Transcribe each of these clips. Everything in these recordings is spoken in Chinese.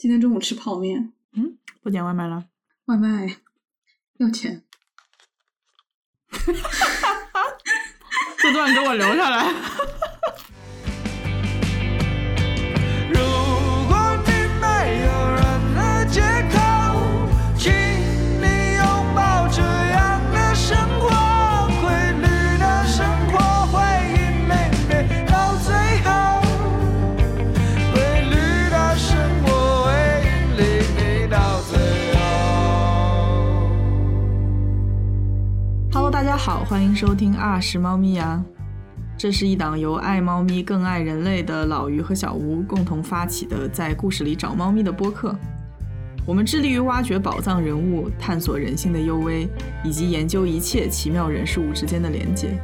今天中午吃泡面，嗯，不点外卖了。外卖要钱。这段给我留下来。好，欢迎收听啊是猫咪呀。这是一档由爱猫咪更爱人类的老于和小吴共同发起的，在故事里找猫咪的播客。我们致力于挖掘宝藏人物，探索人性的幽微，以及研究一切奇妙人事物之间的连接。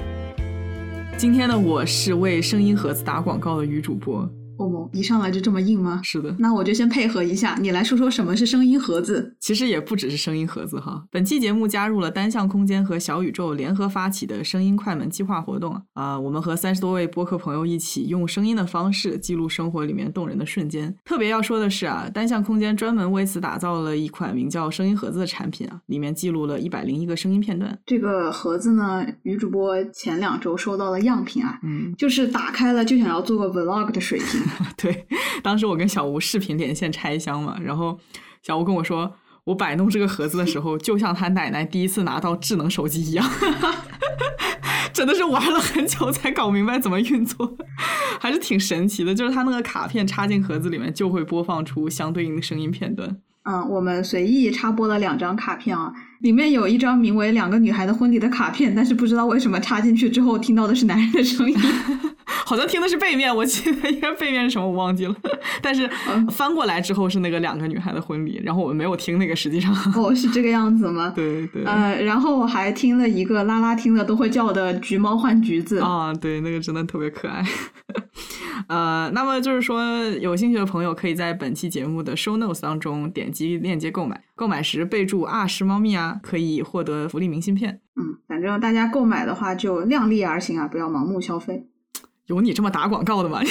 今天的我是为声音盒子打广告的女主播。欧某一上来就这么硬吗？是的，那我就先配合一下，你来说说什么是声音盒子。其实也不只是声音盒子哈。本期节目加入了单向空间和小宇宙联合发起的声音快门计划活动啊、我们和三十多位播客朋友一起用声音的方式记录生活里面动人的瞬间。特别要说的是啊，单向空间专门为此打造了一款名叫“声音盒子”的产品啊，里面记录了一百零一个声音片段。这个盒子呢，女主播前两周收到了样品啊，嗯，就是打开了就想要做个 vlog 的水平。对，当时我跟小吴视频连线拆箱嘛，然后小吴跟我说，我摆弄这个盒子的时候，就像他奶奶第一次拿到智能手机一样，真的是玩了很久才搞明白怎么运作，还是挺神奇的。就是它那个卡片插进盒子里面，就会播放出相对应的声音片段。嗯，我们随意插播了两张卡片啊，里面有一张名为《两个女孩的婚礼》的卡片，但是不知道为什么插进去之后听到的是男人的声音。好像听的是背面，我记得应该背面是什么我忘记了，但是翻过来之后是那个两个女孩的婚礼，然后我们没有听那个，实际上，哦，是这个样子吗？对对。呃，然后我还听了一个拉拉听了都会叫的橘猫换橘子。啊，对，那个真的特别可爱。呃，那么就是说，有兴趣的朋友可以在本期节目的 show notes 当中点击链接购买，购买时备注“啊是猫咪啊”，可以获得福利明信片。嗯，反正大家购买的话就量力而行啊，不要盲目消费。有你这么打广告的吗？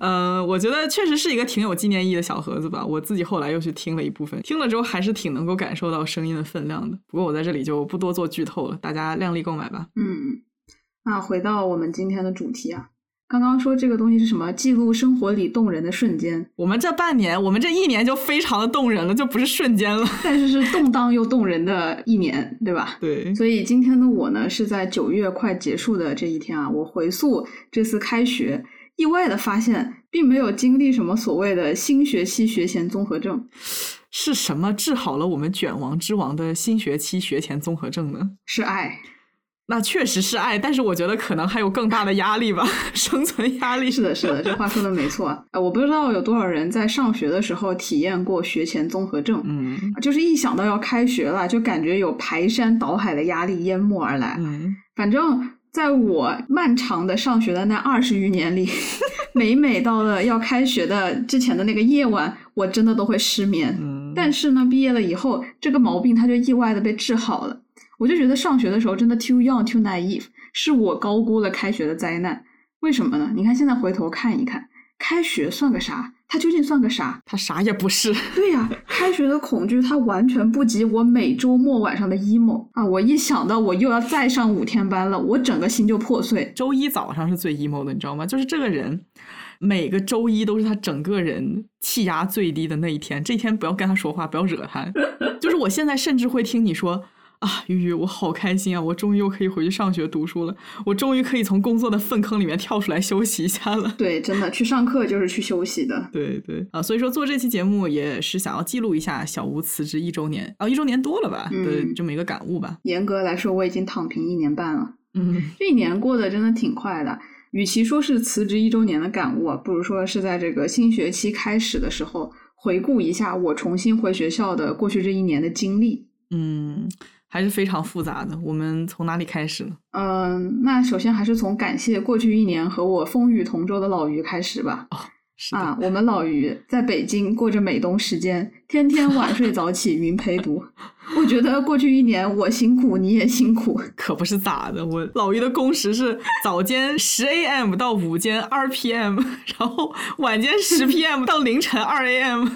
呃，我觉得确实是一个挺有纪念意义的小盒子吧。我自己后来又去听了一部分，听了之后还是挺能够感受到声音的分量的。不过我在这里就不多做剧透了，大家量力购买吧。嗯，那回到我们今天的主题啊，刚刚说这个东西是什么？记录生活里动人的瞬间，我们这半年，我们这一年就非常的动人了，就不是瞬间了。但是是动荡又动人的一年，对吧？对，所以今天的我呢，是在九月快结束的这一天啊，我回溯这次开学，意外的发现，并没有经历什么所谓的新学期学前综合症，是什么治好了我们卷王之王的新学期学前综合症呢？是爱。那确实是爱，但是我觉得可能还有更大的压力吧，生存压力。是的，是的，这话说的没错。呃，我不知道有多少人在上学的时候体验过学前综合症，嗯就是一想到要开学了，就感觉有排山倒海的压力淹没而来。嗯，反正在我漫长的上学的那二十余年里，每每到了要开学的之前的那个夜晚，我真的都会失眠。嗯但是呢，毕业了以后，这个毛病它就意外的被治好了。我就觉得上学的时候真的 too young too naive，是我高估了开学的灾难。为什么呢？你看现在回头看一看，开学算个啥？它究竟算个啥？它啥也不是。对呀、开学的恐惧它完全不及我每周末晚上的 emo 啊！我一想到我又要再上五天班了，我整个心就破碎。周一早上是最 emo 的，你知道吗？就是这个人，每个周一都是他整个人气压最低的那一天。这一天不要跟他说话，不要惹他。就是我现在甚至会听你说。啊，鱼鱼，我好开心啊！我终于又可以回去上学读书了，我终于可以从工作的粪坑里面跳出来休息一下了。对，真的去上课就是去休息的。对对啊，所以说做这期节目也是想要记录一下小吴辞职一周年啊，一周年多了吧的嗯这么一个感悟吧。严格来说，我已经躺平一年半了。嗯 这一年过得真的挺快的。与其说是辞职一周年的感悟啊，不如说是在这个新学期开始的时候，回顾一下我重新回学校的过去这一年的经历。嗯，还是非常复杂的。我们从哪里开始呢？嗯，那首先还是从感谢过去一年和我风雨同舟的老于开始吧。是，啊，我们老于在北京过着美东时间，天天晚睡早起，云陪读。我觉得过去一年我辛苦，你也辛苦。可不是咋的，我老于的工时是早间十 AM 到午间二 PM，然后晚间十 PM 到凌晨二 AM。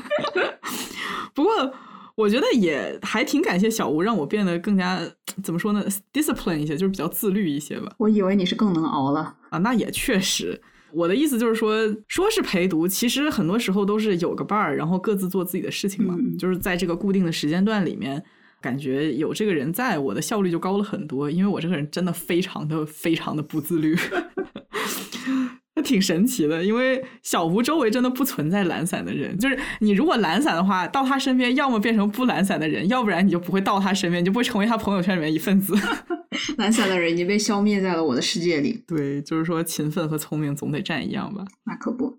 不过我觉得也还挺感谢小吴，让我变得更加怎么说呢，discipline 一些，就是比较自律一些吧。我以为你是更能熬了。啊，那也确实。我的意思就是说，说是陪读，其实很多时候都是有个伴儿，然后各自做自己的事情嘛。嗯就是在这个固定的时间段里面，感觉有这个人在，我的效率就高了很多。因为我这个人真的非常的非常的不自律，那 挺神奇的。因为小吴周围真的不存在懒散的人，就是你如果懒散的话，到他身边要么变成不懒散的人，要不然你就不会到他身边，你就不会成为他朋友圈里面一份子。懒散的人已经被消灭在了我的世界里。对，就是说勤奋和聪明总得占一样吧。那可不。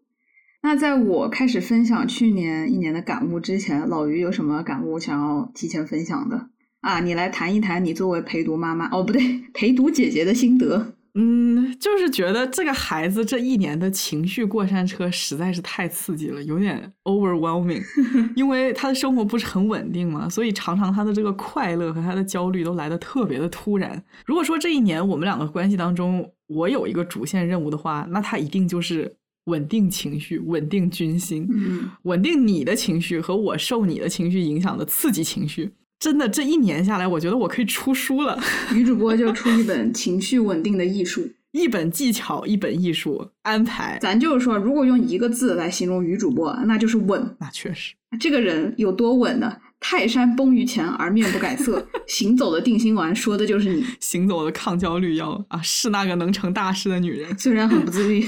那在我开始分享去年一年的感悟之前，老于有什么感悟想要提前分享的啊？你来谈一谈你作为陪读妈妈哦，不对，陪读姐姐的心得。嗯，就是觉得这个孩子这一年的情绪过山车实在是太刺激了，有点 overwhelming。因为他的生活不是很稳定嘛，所以常常他的这个快乐和他的焦虑都来的特别的突然。如果说这一年我们两个关系当中，我有一个主线任务的话，那他一定就是稳定情绪、稳定军心，嗯，稳定你的情绪和我受你的情绪影响的刺激情绪。真的，这一年下来，我觉得我可以出书了。女主播就出一本情绪稳定的艺术。一本技巧，一本艺术安排，咱就是说，如果用一个字来形容女主播，那就是稳。那确实，这个人有多稳呢？泰山崩于前而面不改色，行走的定心丸说的就是你。行走的抗焦虑药啊，是那个能成大事的女人。虽然很不自律，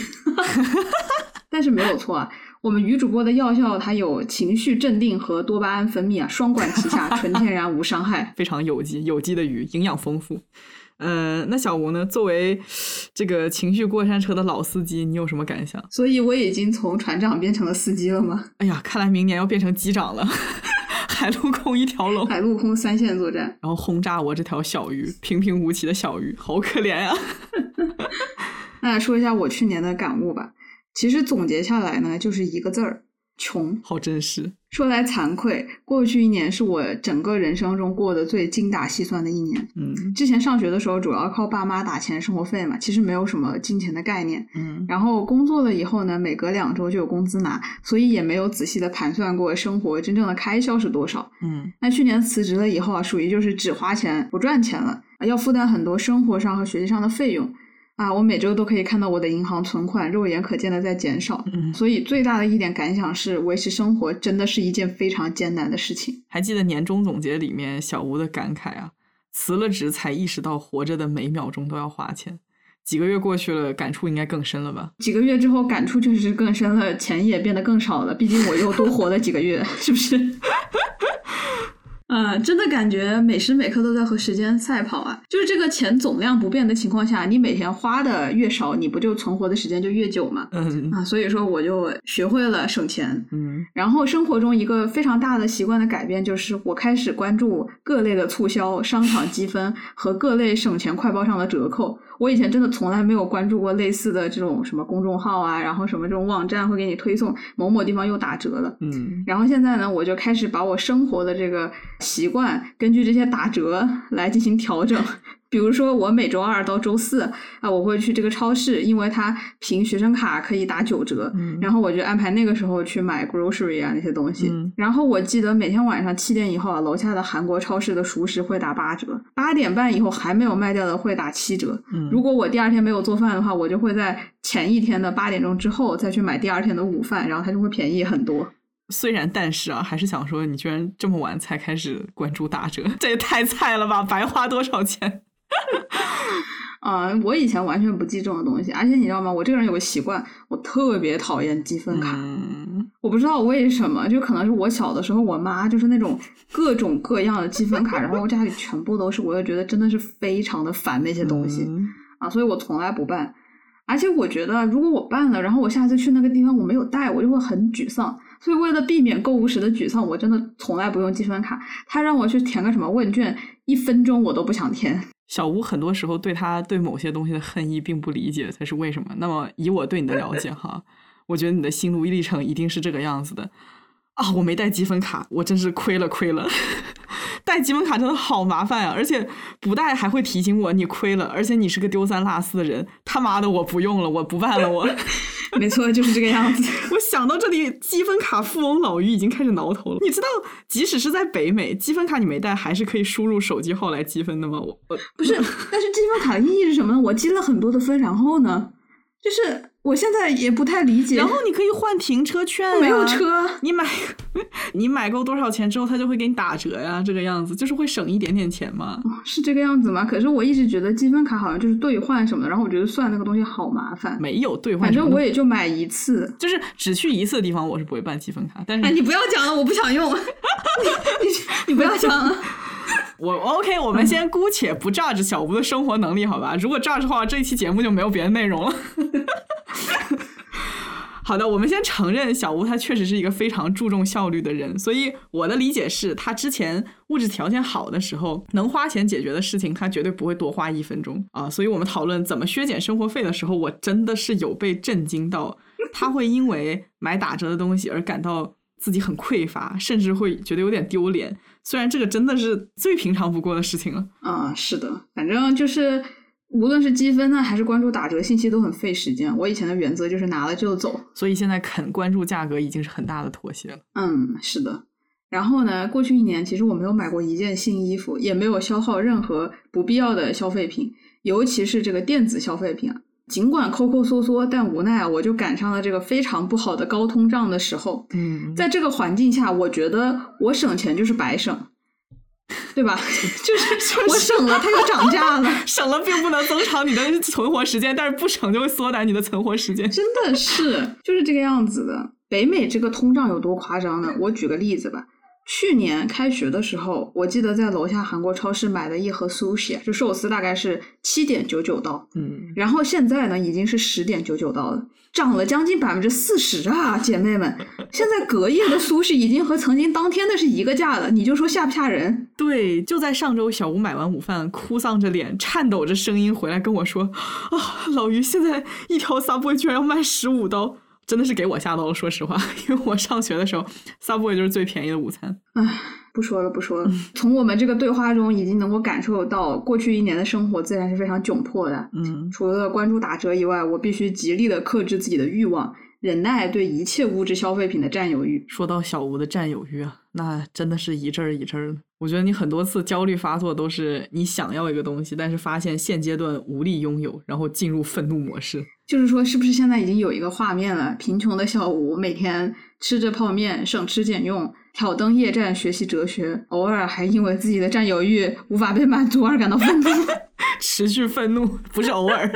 但是没有错啊。我们女主播的药效，它有情绪镇定和多巴胺分泌啊，双管齐下，纯天然无伤害。非常有机，有机的鱼，营养丰富。呃，那小吴呢？作为这个情绪过山车的老司机，你有什么感想？所以我已经从船长变成了司机了吗？哎呀，看来明年要变成机长了，海陆空一条龙，海陆空三线作战，然后轰炸我这条小鱼，平平无奇的小鱼，好可怜呀、那说一下我去年的感悟吧。其实总结下来呢，就是一个字儿：穷。好真实。说来惭愧，过去一年是我整个人生中过得最精打细算的一年。嗯之前上学的时候，主要靠爸妈打钱生活费嘛，其实没有什么金钱的概念。嗯然后工作了以后呢，每隔两周就有工资拿，所以也没有仔细的盘算过生活真正的开销是多少。嗯那去年辞职了以后啊，属于就是只花钱不赚钱了，啊要负担很多生活上和学习上的费用。啊，我每周都可以看到我的银行存款肉眼可见的在减少，嗯，所以最大的一点感想是，维持生活真的是一件非常艰难的事情。还记得年终总结里面小吴的感慨啊，辞了职才意识到活着的每秒钟都要花钱。几个月过去了，感触应该更深了吧？几个月之后，感触确实是更深了，钱也变得更少了。毕竟我又多活了几个月，是不是？啊、真的感觉每时每刻都在和时间赛跑啊！就是这个钱总量不变的情况下，你每天花的越少，你不就存活的时间就越久吗？嗯啊，所以说我就学会了省钱。嗯然后生活中一个非常大的习惯的改变，就是我开始关注各类的促销、商场积分和各类省钱快报上的折扣。我以前真的从来没有关注过类似的这种什么公众号啊，然后什么这种网站会给你推送某某地方又打折了。嗯然后现在呢，我就开始把我生活的这个习惯根据这些打折来进行调整。比如说，我每周二到周四啊，我会去这个超市，因为它凭学生卡可以打九折，嗯然后我就安排那个时候去买 grocery 啊那些东西。嗯然后我记得每天晚上七点以后啊，楼下的韩国超市的熟食会打八折，八点半以后还没有卖掉的会打七折。嗯，如果我第二天没有做饭的话，我就会在前一天的八点钟之后再去买第二天的午饭，然后它就会便宜很多。虽然但是啊，还是想说，你居然这么晚才开始关注打折，这也太菜了吧！白花多少钱？啊、我以前完全不记这种东西，而且你知道吗？我这个人有个习惯，我特别讨厌积分卡。嗯我不知道为什么，就可能是我小的时候，我妈就是那种各种各样的积分卡，然后我家里全部都是，我就觉得真的是非常的烦那些东西、嗯啊，所以我从来不办。而且我觉得，如果我办了，然后我下次去那个地方我没有带，我就会很沮丧。所以为了避免购物时的沮丧，我真的从来不用积分卡。他让我去填个什么问卷，一分钟我都不想填。小吴很多时候对他对某些东西的恨意并不理解，才是为什么。那么以我对你的了解哈，我觉得你的心路历程一定是这个样子的啊！我没带积分卡，我真是亏了亏了。带积分卡真的好麻烦啊，而且不带还会提醒我你亏了，而且你是个丢三落四的人。他妈的，我不用了，我不办了，我。没错，就是这个样子。我想到这里，积分卡富翁老于已经开始挠头了。你知道，即使是在北美，积分卡你没带，还是可以输入手机号来积分的吗？我我不是，但是积分卡的意义是什么呢？我积了很多的分，然后呢，就是我现在也不太理解。然后你可以换停车券、啊，没有车，你买 你买够多少钱之后，他就会给你打折呀，这个样子就是会省一点点钱嘛。哦是这个样子吗？可是我一直觉得积分卡好像就是兑换什么的，然后我觉得算那个东西好麻烦。没有兑换反正我也就买一次。就是只去一次的地方，我是不会办积分卡。但是哎，你不要讲了，我不想用。你你你不要讲了。我 OK，我们先姑且不 judge 小吴的生活能力，好吧？如果 judge 的话，这一期节目就没有别的内容了。好的，我们先承认小吴他确实是一个非常注重效率的人，所以我的理解是他之前物质条件好的时候，能花钱解决的事情，他绝对不会多花一分钟啊。所以我们讨论怎么削减生活费的时候，我真的是有被震惊到，他会因为买打折的东西而感到自己很匮乏，甚至会觉得有点丢脸。虽然这个真的是最平常不过的事情了。嗯、是的，反正就是无论是积分呢，还是关注打折信息，都很费时间。我以前的原则就是拿了就走。所以现在肯关注价格已经是很大的妥协了。嗯，是的。然后呢，过去一年其实我没有买过一件新衣服，也没有消耗任何不必要的消费品，尤其是这个电子消费品啊。尽管抠抠缩缩，但无奈啊，我就赶上了这个非常不好的高通胀的时候。嗯，在这个环境下，我觉得我省钱就是白省，对吧？就是我省了，它又涨价了。省了并不能增长你的存活时间，但是不省就会缩短你的存活时间。真的是就是这个样子的。北美这个通胀有多夸张呢？我举个例子吧。去年开学的时候，我记得在楼下韩国超市买的一盒 sushi，就寿司，大概是七点九九刀。嗯，然后现在呢，已经是十点九九刀了，涨了将近百分之四十啊，姐妹们！现在隔夜的 sushi 已经和曾经当天的是一个价了，你就说吓不吓人？对，就在上周，小吴买完午饭，哭丧着脸，颤抖着声音回来跟我说：“啊，老于，现在一条 Subway 居然要卖十五刀。”真的是给我吓到了，说实话，因为我上学的时候，Subway 就是最便宜的午餐。唉，不说了，不说了。从我们这个对话中，已经能够感受到，过去一年的生活自然是非常窘迫的。嗯，除了关注打折以外，我必须极力的克制自己的欲望，忍耐对一切物质消费品的占有欲。说到小吴的占有欲啊，那真的是一阵儿一阵儿的。我觉得你很多次焦虑发作都是你想要一个东西，但是发现现阶段无力拥有，然后进入愤怒模式。就是说，是不是现在已经有一个画面了？贫穷的小吴每天吃着泡面，省吃俭用，挑灯夜战学习哲学，偶尔还因为自己的占有欲无法被满足而感到愤怒。持续愤怒不是偶尔。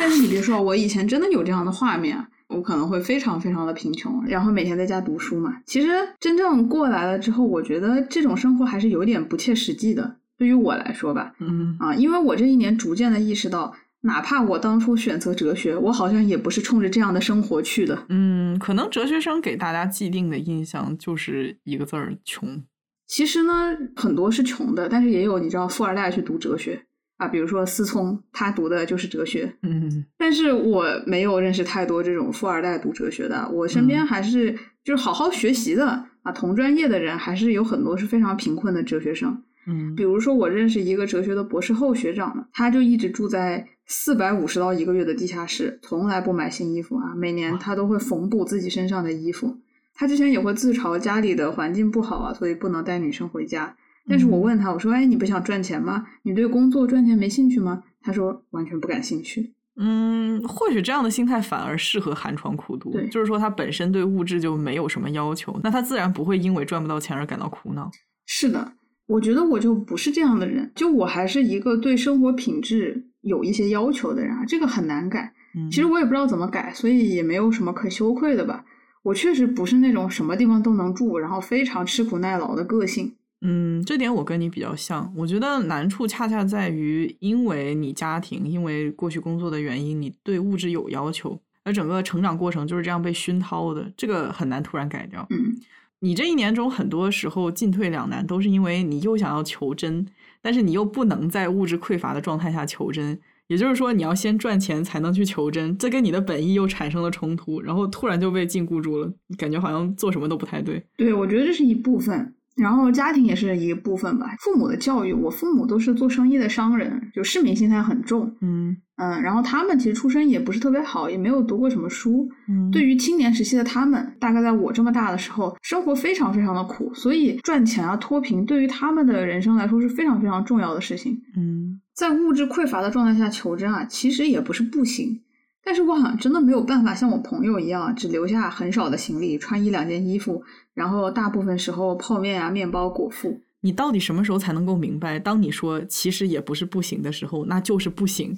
但是你别说，我以前真的有这样的画面啊，我可能会非常非常的贫穷，然后每天在家读书嘛。其实真正过来了之后，我觉得这种生活还是有点不切实际的。对于我来说吧，嗯啊，因为我这一年逐渐的意识到，哪怕我当初选择哲学，我好像也不是冲着这样的生活去的。嗯，可能哲学生给大家既定的印象就是一个字儿穷。其实呢，很多是穷的，但是也有你知道富二代去读哲学啊，比如说思聪，他读的就是哲学。嗯但是我没有认识太多这种富二代读哲学的，我身边嗯还是就是好好学习的啊，同专业的人还是有很多是非常贫困的哲学生。嗯比如说，我认识一个哲学的博士后学长呢，他就一直住在四百五十刀一个月的地下室，从来不买新衣服啊，每年他都会缝补自己身上的衣服。他之前也会自嘲家里的环境不好啊，所以不能带女生回家。但是我问他，我说：“哎，你不想赚钱吗？你对工作赚钱没兴趣吗？”他说：“完全不感兴趣。嗯，或许这样的心态反而适合寒窗苦读对，就是说他本身对物质就没有什么要求，那他自然不会因为赚不到钱而感到苦恼。”是的，我觉得我就不是这样的人，就我还是一个对生活品质有一些要求的人啊，这个很难改。嗯，其实我也不知道怎么改，所以也没有什么可羞愧的吧。我确实不是那种什么地方都能住，然后非常吃苦耐劳的个性。嗯，这点我跟你比较像。我觉得难处恰恰在于，因为你家庭，因为过去工作的原因，你对物质有要求，而整个成长过程就是这样被熏陶的，这个很难突然改掉。嗯，你这一年中，很多时候进退两难，都是因为你又想要求真，但是你又不能在物质匮乏的状态下求真，也就是说，你要先赚钱才能去求真，这跟你的本意又产生了冲突，然后突然就被禁锢住了，感觉好像做什么都不太对。对，我觉得这是一部分。然后家庭也是一部分吧，父母的教育，我父母都是做生意的商人，就市民心态很重，嗯嗯，然后他们其实出身也不是特别好，也没有读过什么书。嗯对于青年时期的他们，大概在我这么大的时候，生活非常非常的苦，所以赚钱啊脱贫对于他们的人生来说是非常非常重要的事情。嗯在物质匮乏的状态下求真啊，其实也不是不行，但是我好像真的没有办法像我朋友一样，只留下很少的行李，穿一两件衣服，然后大部分时候泡面啊、面包果腹。你到底什么时候才能够明白？当你说其实也不是不行的时候，那就是不行。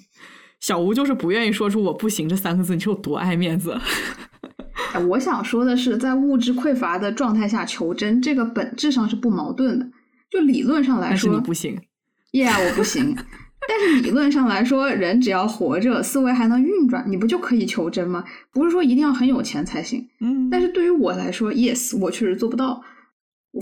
小吴就是不愿意说出“我不行”这三个字，你是有多爱面子？哎我想说的是，在物质匮乏的状态下求真，这个本质上是不矛盾的。就理论上来但是说，你不行。Yeah，我不行。但是理论上来说，人只要活着，思维还能运转，你不就可以求真吗？不是说一定要很有钱才行。嗯但是对于我来说，yes，我确实做不到。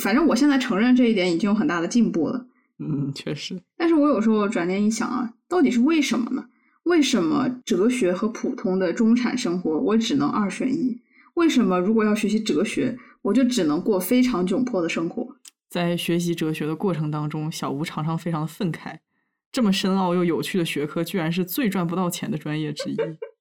反正我现在承认这一点已经有很大的进步了。嗯，确实。但是我有时候转念一想啊，到底是为什么呢？为什么哲学和普通的中产生活我只能二选一？为什么如果要学习哲学，我就只能过非常窘迫的生活？在学习哲学的过程当中，小吴常常非常的愤慨，这么深奥又有趣的学科，居然是最赚不到钱的专业之一。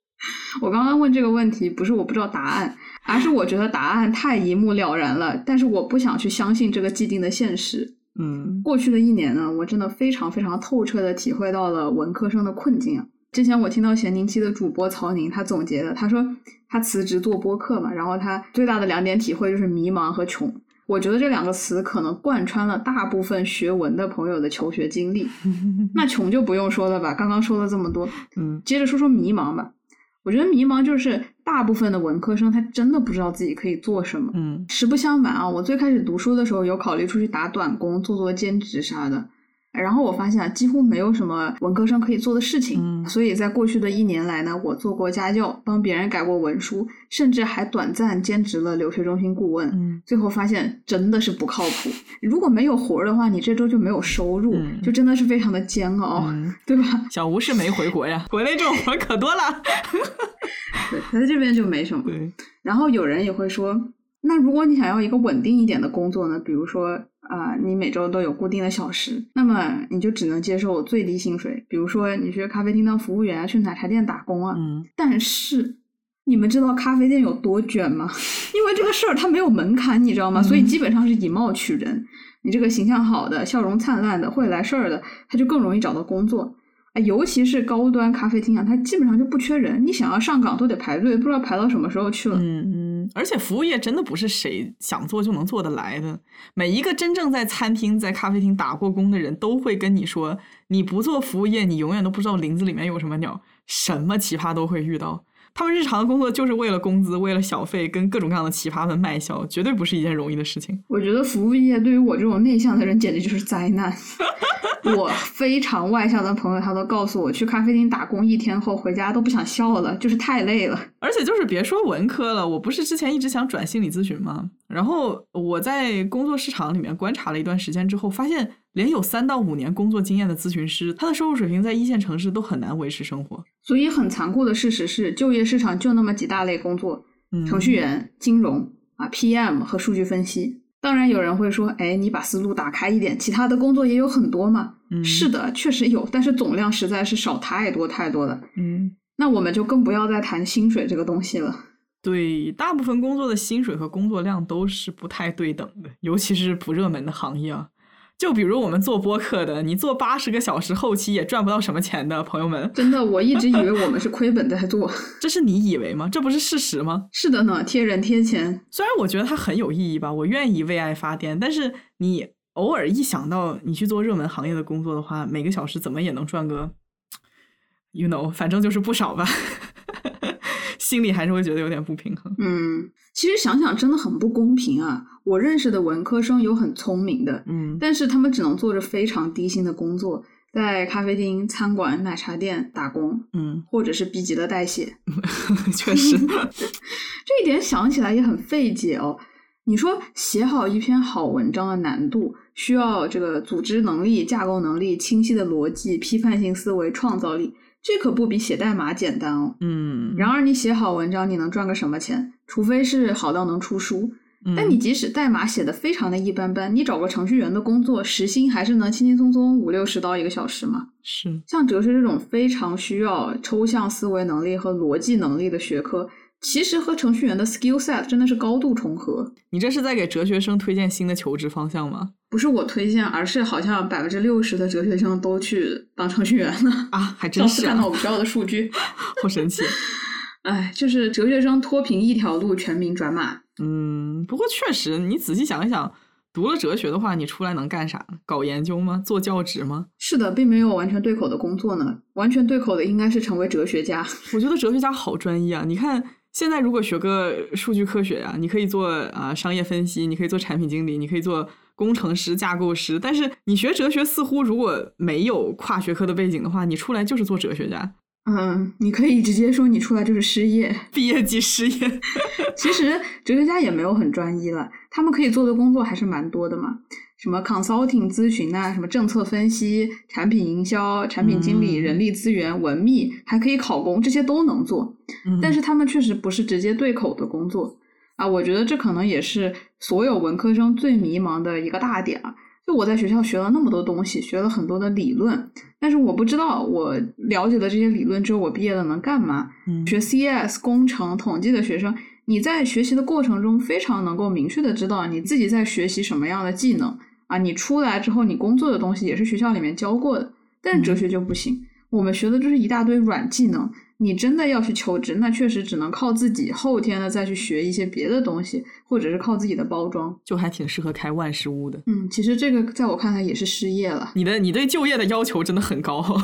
我刚刚问这个问题，不是我不知道答案，而是我觉得答案太一目了然了，但是我不想去相信这个既定的现实。嗯过去的一年呢，我真的非常非常透彻的体会到了文科生的困境啊。之前我听到咸宁期的主播曹宁他总结的，他说他辞职做播客嘛，然后他最大的两点体会就是迷茫和穷。我觉得这两个词可能贯穿了大部分学文的朋友的求学经历。那穷就不用说了吧，刚刚说了这么多，嗯接着说说迷茫吧。我觉得迷茫就是大部分的文科生他真的不知道自己可以做什么。嗯实不相瞒啊，我最开始读书的时候有考虑出去打短工、做做兼职啥的，然后我发现啊，几乎没有什么文科生可以做的事情。嗯所以在过去的一年来呢，我做过家教，帮别人改过文书，甚至还短暂兼职了留学中心顾问。嗯最后发现真的是不靠谱。如果没有活儿的话，你这周就没有收入，嗯就真的是非常的煎熬，嗯，对吧？小吴是没回国呀，国内这种活儿可多了。对，他在这边就没什么。然后有人也会说，那如果你想要一个稳定一点的工作呢，比如说啊、你每周都有固定的小时，那么你就只能接受最低薪水，比如说你去咖啡厅当服务员啊，去奶茶店打工啊。嗯但是你们知道咖啡店有多卷吗？因为这个事儿它没有门槛，你知道吗？所以基本上是以貌取人。你这个形象好的、笑容灿烂的、会来事儿的，他就更容易找到工作。啊，尤其是高端咖啡厅啊，它基本上就不缺人，你想要上岗都得排队，不知道排到什么时候去了。嗯嗯，而且服务业真的不是谁想做就能做得来的。每一个真正在餐厅、在咖啡厅打过工的人都会跟你说，你不做服务业，你永远都不知道林子里面有什么鸟，什么奇葩都会遇到。他们日常的工作就是为了工资、为了小费，跟各种各样的奇葩们卖笑，绝对不是一件容易的事情。我觉得服务业对于我这种内向的人简直就是灾难。我非常外向的朋友，他都告诉我，去咖啡厅打工一天后回家都不想笑了，就是太累了。而且就是别说文科了，我不是之前一直想转心理咨询吗？然后我在工作市场里面观察了一段时间之后，发现连有三到五年工作经验的咨询师，他的收入水平在一线城市都很难维持生活。所以很残酷的事实是，就业市场就那么几大类工作：嗯，程序员、金融啊、PM 和数据分析。当然有人会说，哎，你把思路打开一点，其他的工作也有很多嘛。嗯是的，确实有，但是总量实在是少太多太多了。嗯，那我们就更不要再谈薪水这个东西了。对，大部分工作的薪水和工作量都是不太对等的，尤其是不热门的行业啊。就比如我们做播客的，你做八十个小时，后期也赚不到什么钱的，朋友们，真的，我一直以为我们是亏本在做。这是你以为吗？这不是事实吗？是的呢，贴人贴钱。虽然我觉得它很有意义吧，我愿意为爱发电，但是你偶尔一想到你去做热门行业的工作的话，每个小时怎么也能赚个，you know，反正就是不少吧，心里还是会觉得有点不平衡。嗯，其实想想真的很不公平啊！我认识的文科生有很聪明的，嗯但是他们只能做着非常低薪的工作，在咖啡厅、餐馆、奶茶店打工，嗯，或者是逼急了代写。确实，这一点想起来也很费解哦。你说写好一篇好文章的难度，需要这个组织能力、架构能力、清晰的逻辑、批判性思维、创造力，这可不比写代码简单哦。嗯，然而，你写好文章，你能赚个什么钱？除非是好到能出书。嗯但你即使代码写的非常的一般般，你找个程序员的工作，时薪还是能轻轻松松五六十刀一个小时嘛。是像哲学这种非常需要抽象思维能力和逻辑能力的学科，其实和程序员的 skill set 真的是高度重合。你这是在给哲学生推荐新的求职方向吗？不是我推荐，而是好像百分之六十的哲学生都去当程序员了。啊，还 真是、啊看到我，们学校的数据，好神奇。哎，就是哲学生脱贫一条路，全民转码。嗯，不过确实，你仔细想一想，读了哲学的话，你出来能干啥？搞研究吗？做教职吗？是的，并没有完全对口的工作呢。完全对口的应该是成为哲学家。我觉得哲学家好专一啊！你看，现在如果学个数据科学啊，你可以做啊、商业分析，你可以做产品经理，你可以做工程师、架构师。但是你学哲学，似乎如果没有跨学科的背景的话，你出来就是做哲学家，嗯，你可以直接说你出来就是失业。毕业即失业。其实哲学家也没有很专一了，他们可以做的工作还是蛮多的嘛，什么 consulting 咨询啊，什么政策分析、产品营销、产品经理、嗯人力资源、文秘，还可以考公，这些都能做。但是他们确实不是直接对口的工作啊，我觉得这可能也是所有文科生最迷茫的一个大点啊。就我在学校学了那么多东西，学了很多的理论，但是我不知道我了解的这些理论之后，我毕业了能干嘛？嗯学 CS、工程、统计的学生，你在学习的过程中非常能够明确的知道你自己在学习什么样的技能啊，你出来之后你工作的东西也是学校里面教过的，但是哲学就不行，我们学的就是一大堆软技能，你真的要去求职，那确实只能靠自己后天的再去学一些别的东西，或者是靠自己的包装。就还挺适合开万事屋的。嗯，其实这个在我看来也是失业了。你的你对就业的要求真的很高。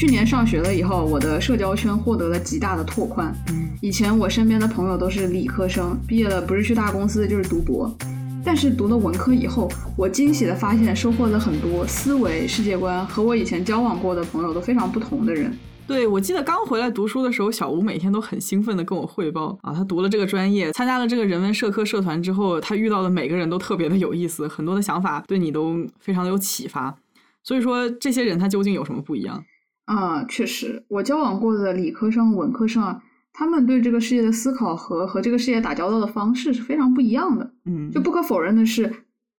去年上学了以后，我的社交圈获得了极大的拓宽。嗯以前我身边的朋友都是理科生，毕业了不是去大公司就是读博。但是读了文科以后，我惊喜的发现收获了很多思维、世界观和我以前交往过的朋友都非常不同的人。对，我记得刚回来读书的时候，小吴每天都很兴奋的跟我汇报啊，他读了这个专业，参加了这个人文社科社团之后，他遇到的每个人都特别的有意思，很多的想法对你都非常的有启发。所以说，这些人他究竟有什么不一样？啊，确实，我交往过的理科生、文科生啊，他们对这个世界的思考和和这个世界打交道的方式是非常不一样的。嗯，就不可否认的是，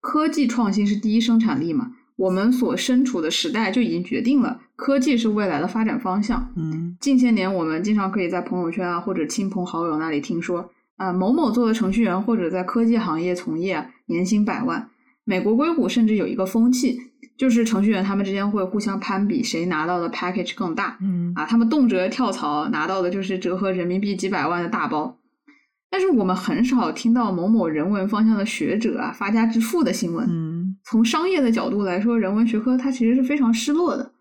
科技创新是第一生产力嘛。我们所身处的时代就已经决定了科技是未来的发展方向。嗯近些年，我们经常可以在朋友圈啊或者亲朋好友那里听说，啊、某某做的程序员或者在科技行业从业啊，年薪百万。美国硅谷甚至有一个风气，就是程序员他们之间会互相攀比，谁拿到的 package 更大。嗯啊，他们动辄跳槽，拿到的就是折合人民币几百万的大包。但是我们很少听到某某人文方向的学者啊发家致富的新闻。嗯从商业的角度来说，人文学科它其实是非常失落的。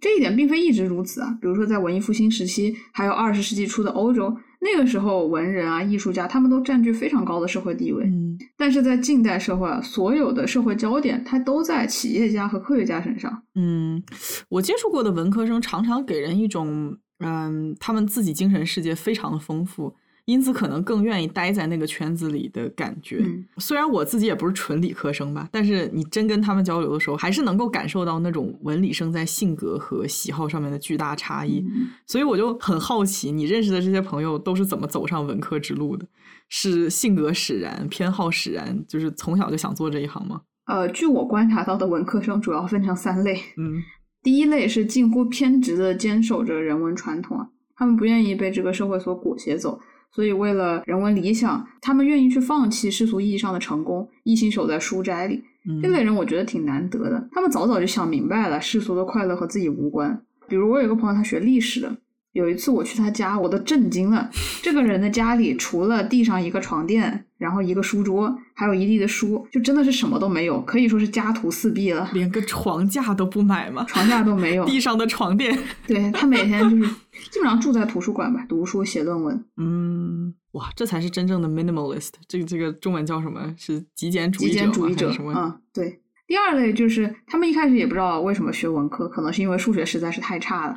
这一点并非一直如此啊，比如说在文艺复兴时期，还有二十世纪初的欧洲，那个时候文人啊、艺术家他们都占据非常高的社会地位。嗯但是在近代社会啊，所有的社会焦点它都在企业家和科学家身上。嗯，我接触过的文科生常常给人一种，嗯，他们自己精神世界非常的丰富，因此可能更愿意待在那个圈子里的感觉。嗯虽然我自己也不是纯理科生吧，但是你真跟他们交流的时候，还是能够感受到那种文理生在性格和喜好上面的巨大差异。嗯所以我就很好奇，你认识的这些朋友都是怎么走上文科之路的？是性格使然、偏好使然，就是从小就想做这一行吗？呃，据我观察到的文科生主要分成三类。嗯第一类是近乎偏执的坚守着人文传统啊，他们不愿意被这个社会所裹挟走，所以为了人文理想，他们愿意去放弃世俗意义上的成功，一心守在书斋里。嗯这类人我觉得挺难得的，他们早早就想明白了世俗的快乐和自己无关。比如我有个朋友，他学历史的，有一次我去他家，我都震惊了。这个人的家里除了地上一个床垫，然后一个书桌，还有一地的书，就真的是什么都没有，可以说是家徒四壁了，连个床架都不买吗？床架都没有。地上的床垫。对他每天就是基本上住在图书馆吧，读书写论文。嗯，哇，这才是真正的 minimalist。这个这个中文叫什么？是极简主义极？简主义者？嗯，对。第二类就是他们一开始也不知道为什么学文科，可能是因为数学实在是太差了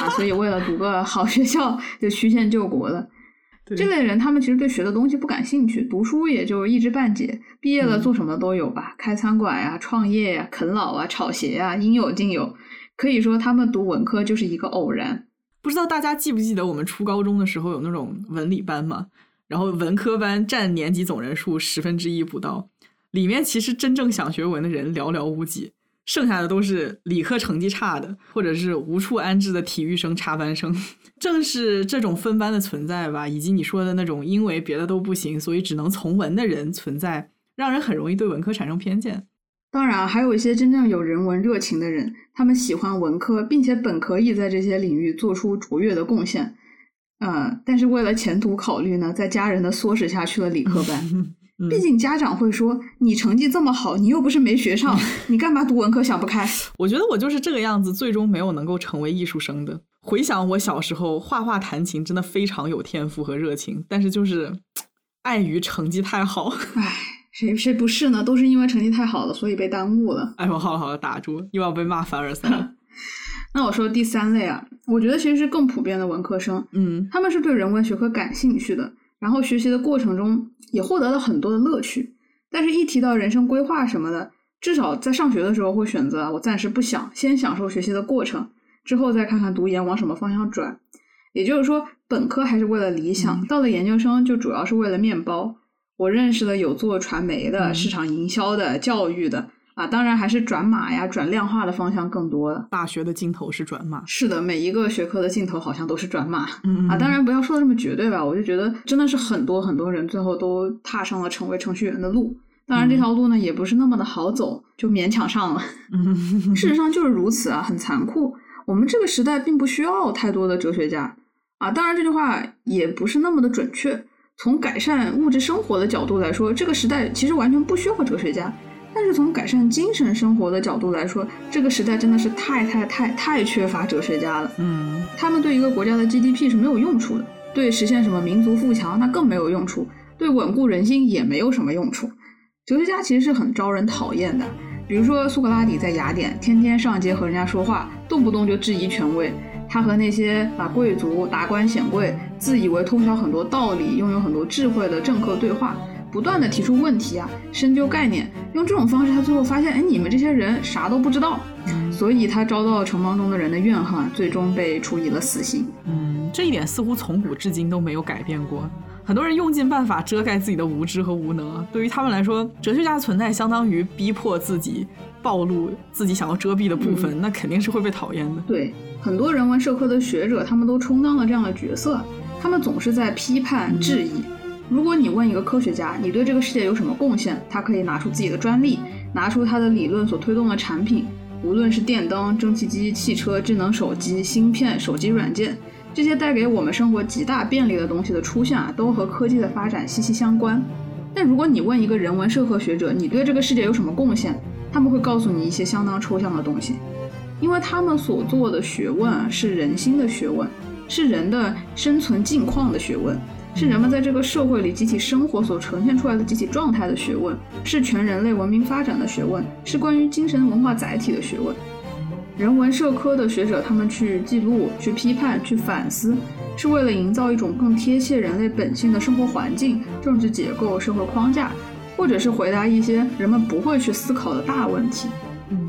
啊，所以为了读个好学校就曲线救国了。对这类人他们其实对学的东西不感兴趣，读书也就一知半解，毕业了嗯做什么都有吧，开餐馆呀、创业呀、啃老啊、炒鞋呀，应有尽有。可以说他们读文科就是一个偶然。不知道大家记不记得我们初高中的时候有那种文理班嘛？然后文科班占年级总人数十分之一不到，里面其实真正想学文的人寥寥无几，剩下的都是理科成绩差的，或者是无处安置的体育生、插班生。正是这种分班的存在吧，以及你说的那种因为别的都不行，所以只能从文的人存在，让人很容易对文科产生偏见。当然，还有一些真正有人文热情的人，他们喜欢文科，并且本可以在这些领域做出卓越的贡献。呃，但是为了前途考虑呢，在家人的唆使下去了理科班。嗯毕竟家长会说，你成绩这么好，你又不是没学上，你干嘛读文科想不开？我觉得我就是这个样子，最终没有能够成为艺术生的。回想我小时候画画弹琴，真的非常有天赋和热情，但是就是碍于成绩太好，唉，谁谁不是呢？都是因为成绩太好了，所以被耽误了。哎，我好了好了，打住，又要被骂凡尔赛了。那我说第三类啊，我觉得其实是更普遍的文科生，嗯他们是对人文学科感兴趣的，然后学习的过程中也获得了很多的乐趣。但是，一提到人生规划什么的，至少在上学的时候会选择我暂时不想，先享受学习的过程，之后再看看读研往什么方向转。也就是说，本科还是为了理想，嗯到了研究生就主要是为了面包。我认识的有做传媒的、嗯市场营销的、教育的啊，当然还是转码呀、转量化的方向更多了。大学的尽头是转码。是的，每一个学科的尽头好像都是转码。嗯啊，当然不要说的这么绝对吧，我就觉得真的是很多很多人最后都踏上了成为程序员的路。当然，这条路呢也不是那么的好走，就勉强上了。嗯 事实上就是如此啊，很残酷。我们这个时代并不需要太多的哲学家啊。当然，这句话也不是那么的准确。从改善物质生活的角度来说，这个时代其实完全不需要哲学家。但是从改善精神生活的角度来说，这个时代真的是太太太太缺乏哲学家了。嗯他们对一个国家的 GDP 是没有用处的，对实现什么民族富强那更没有用处，对稳固人心也没有什么用处。哲学家其实是很招人讨厌的，比如说苏格拉底在雅典天天上街和人家说话，动不动就质疑权威。他和那些把贵族、达官显贵，自以为通晓很多道理、拥有很多智慧的政客对话，不断的提出问题啊，深究概念，用这种方式，他最后发现，哎，你们这些人啥都不知道，所以他遭到城邦中的人的怨恨，最终被处以了死刑。嗯，这一点似乎从古至今都没有改变过。很多人用尽办法遮盖自己的无知和无能啊，对于他们来说，哲学家的存在相当于逼迫自己暴露自己想要遮蔽的部分，那肯定是会被讨厌的。对，很多人文社科的学者，他们都充当了这样的角色，他们总是在批判、质疑。如果你问一个科学家，你对这个世界有什么贡献，他可以拿出自己的专利，拿出他的理论所推动的产品，无论是电灯、蒸汽机、汽车、智能手机、芯片、手机软件，这些带给我们生活极大便利的东西的出现啊，都和科技的发展息息相关。但如果你问一个人文社科学者，你对这个世界有什么贡献，他们会告诉你一些相当抽象的东西。因为他们所做的学问啊，是人心的学问，是人的生存境况的学问，是人们在这个社会里集体生活所呈现出来的集体状态的学问，是全人类文明发展的学问，是关于精神文化载体的学问。人文社科的学者，他们去记录、去批判、去反思，是为了营造一种更贴切人类本性的生活环境、政治结构、社会框架，或者是回答一些人们不会去思考的大问题。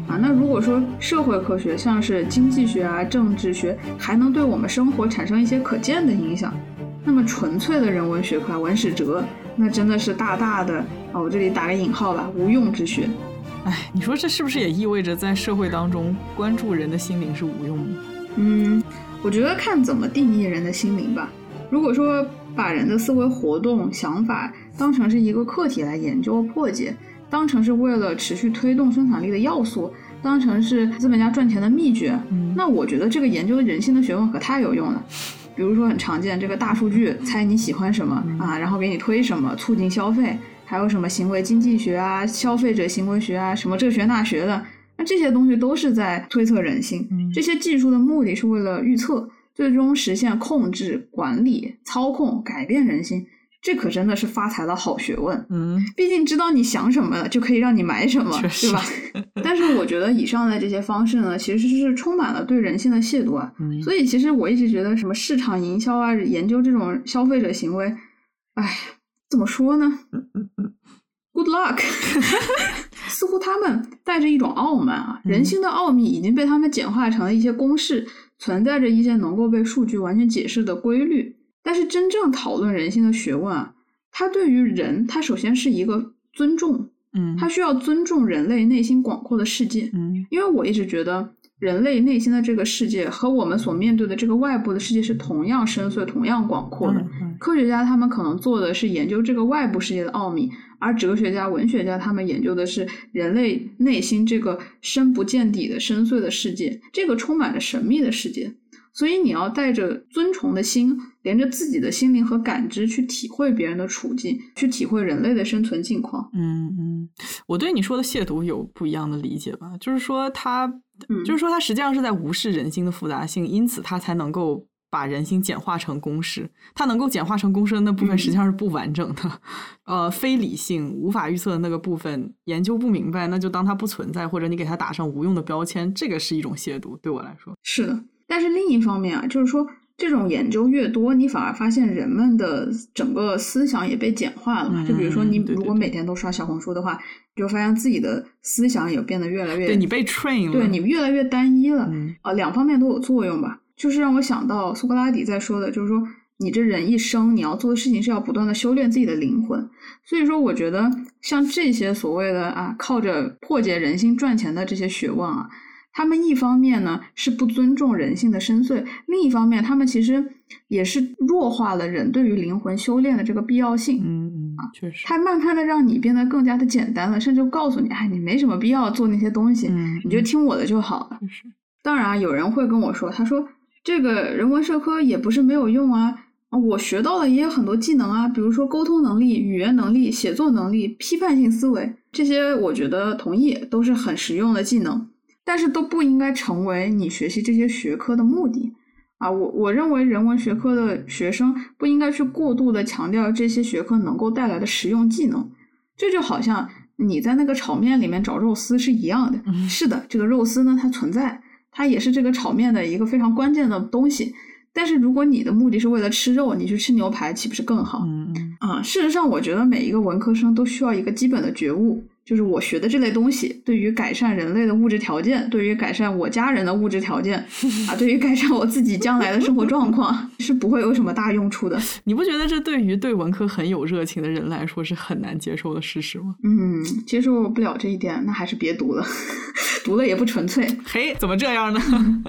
啊，那如果说社会科学像是经济学啊、政治学，还能对我们生活产生一些可见的影响，那么纯粹的人文学科啊，文史哲，那真的是大大的啊，我这里打个引号吧，无用之学。哎，你说这是不是也意味着在社会当中关注人的心灵是无用的？嗯，我觉得看怎么定义人的心灵吧。如果说把人的思维活动、想法当成是一个课题来研究破解，当成是为了持续推动生产力的要素，当成是资本家赚钱的秘诀，嗯那我觉得这个研究人性的学问可太有用了。比如说很常见这个大数据，猜你喜欢什么啊，然后给你推什么，促进消费，还有什么行为经济学啊、消费者行为学啊，什么这学那学的，那这些东西都是在推测人性。嗯这些技术的目的是为了预测，最终实现控制、管理、操控、改变人心。这可真的是发财的好学问。嗯毕竟知道你想什么了，就可以让你买什么，对吧？但是我觉得以上的这些方式呢，其实是充满了对人性的亵渎啊。嗯，所以其实我一直觉得什么市场营销啊，研究这种消费者行为，哎，怎么说呢？Good luck。似乎他们带着一种傲慢啊，嗯人性的奥秘已经被他们简化成了一些公式，存在着一些能够被数据完全解释的规律。但是真正讨论人性的学问啊，它对于人，它首先是一个尊重，嗯它需要尊重人类内心广阔的世界。嗯因为我一直觉得人类内心的这个世界和我们所面对的这个外部的世界是同样深邃、同样广阔的。科学家他们可能做的是研究这个外部世界的奥秘，而哲学家、文学家他们研究的是人类内心这个深不见底的深邃的世界，这个充满着神秘的世界。所以你要带着尊崇的心，连着自己的心灵和感知去体会别人的处境，去体会人类的生存境况。嗯嗯，我对你说的亵渎有不一样的理解吧，就是说他，嗯就是说他实际上是在无视人心的复杂性，因此他才能够把人心简化成公式。他能够简化成公式的那部分嗯实际上是不完整的，呃，非理性、无法预测的那个部分，研究不明白，那就当它不存在，或者你给它打上无用的标签，这个是一种亵渎，对我来说。是的，但是另一方面啊，就是说这种研究越多，你反而发现人们的整个思想也被简化了嘛。就比如说，你如果每天都刷小红书的话，你就发现自己的思想也变得越来越对你被 train 了，对你越来越单一了。嗯啊，两方面都有作用吧。就是让我想到苏格拉底在说的，就是说你这人一生你要做的事情是要不断的修炼自己的灵魂。所以说，我觉得像这些所谓的啊，靠着破解人心赚钱的这些学问啊，他们一方面呢是不尊重人性的深邃，另一方面他们其实也是弱化了人对于灵魂修炼的这个必要性。嗯嗯，确实，它慢慢的让你变得更加的简单了，甚至告诉你，哎，你没什么必要做那些东西，嗯，你就嗯听我的就好了。确实，当然啊，有人会跟我说，他说这个人文社科也不是没有用啊，啊我学到了也有很多技能啊，比如说沟通能力、语言能力、写作能力、批判性思维，这些我觉得同意都是很实用的技能，但是都不应该成为你学习这些学科的目的。啊，我我认为人文学科的学生不应该去过度的强调这些学科能够带来的实用技能，这就好像你在那个炒面里面找肉丝是一样的。嗯是的，这个肉丝呢它存在，它也是这个炒面的一个非常关键的东西。但是如果你的目的是为了吃肉，你去吃牛排岂不是更好？嗯嗯啊、事实上，我觉得每一个文科生都需要一个基本的觉悟，就是我学的这类东西对于改善人类的物质条件，对于改善我家人的物质条件，啊，对于改善我自己将来的生活状况，是不会有什么大用处的。你不觉得这对于对文科很有热情的人来说是很难接受的事实吗？嗯，接受不了这一点，那还是别读了，读了也不纯粹。嘿，怎么这样呢？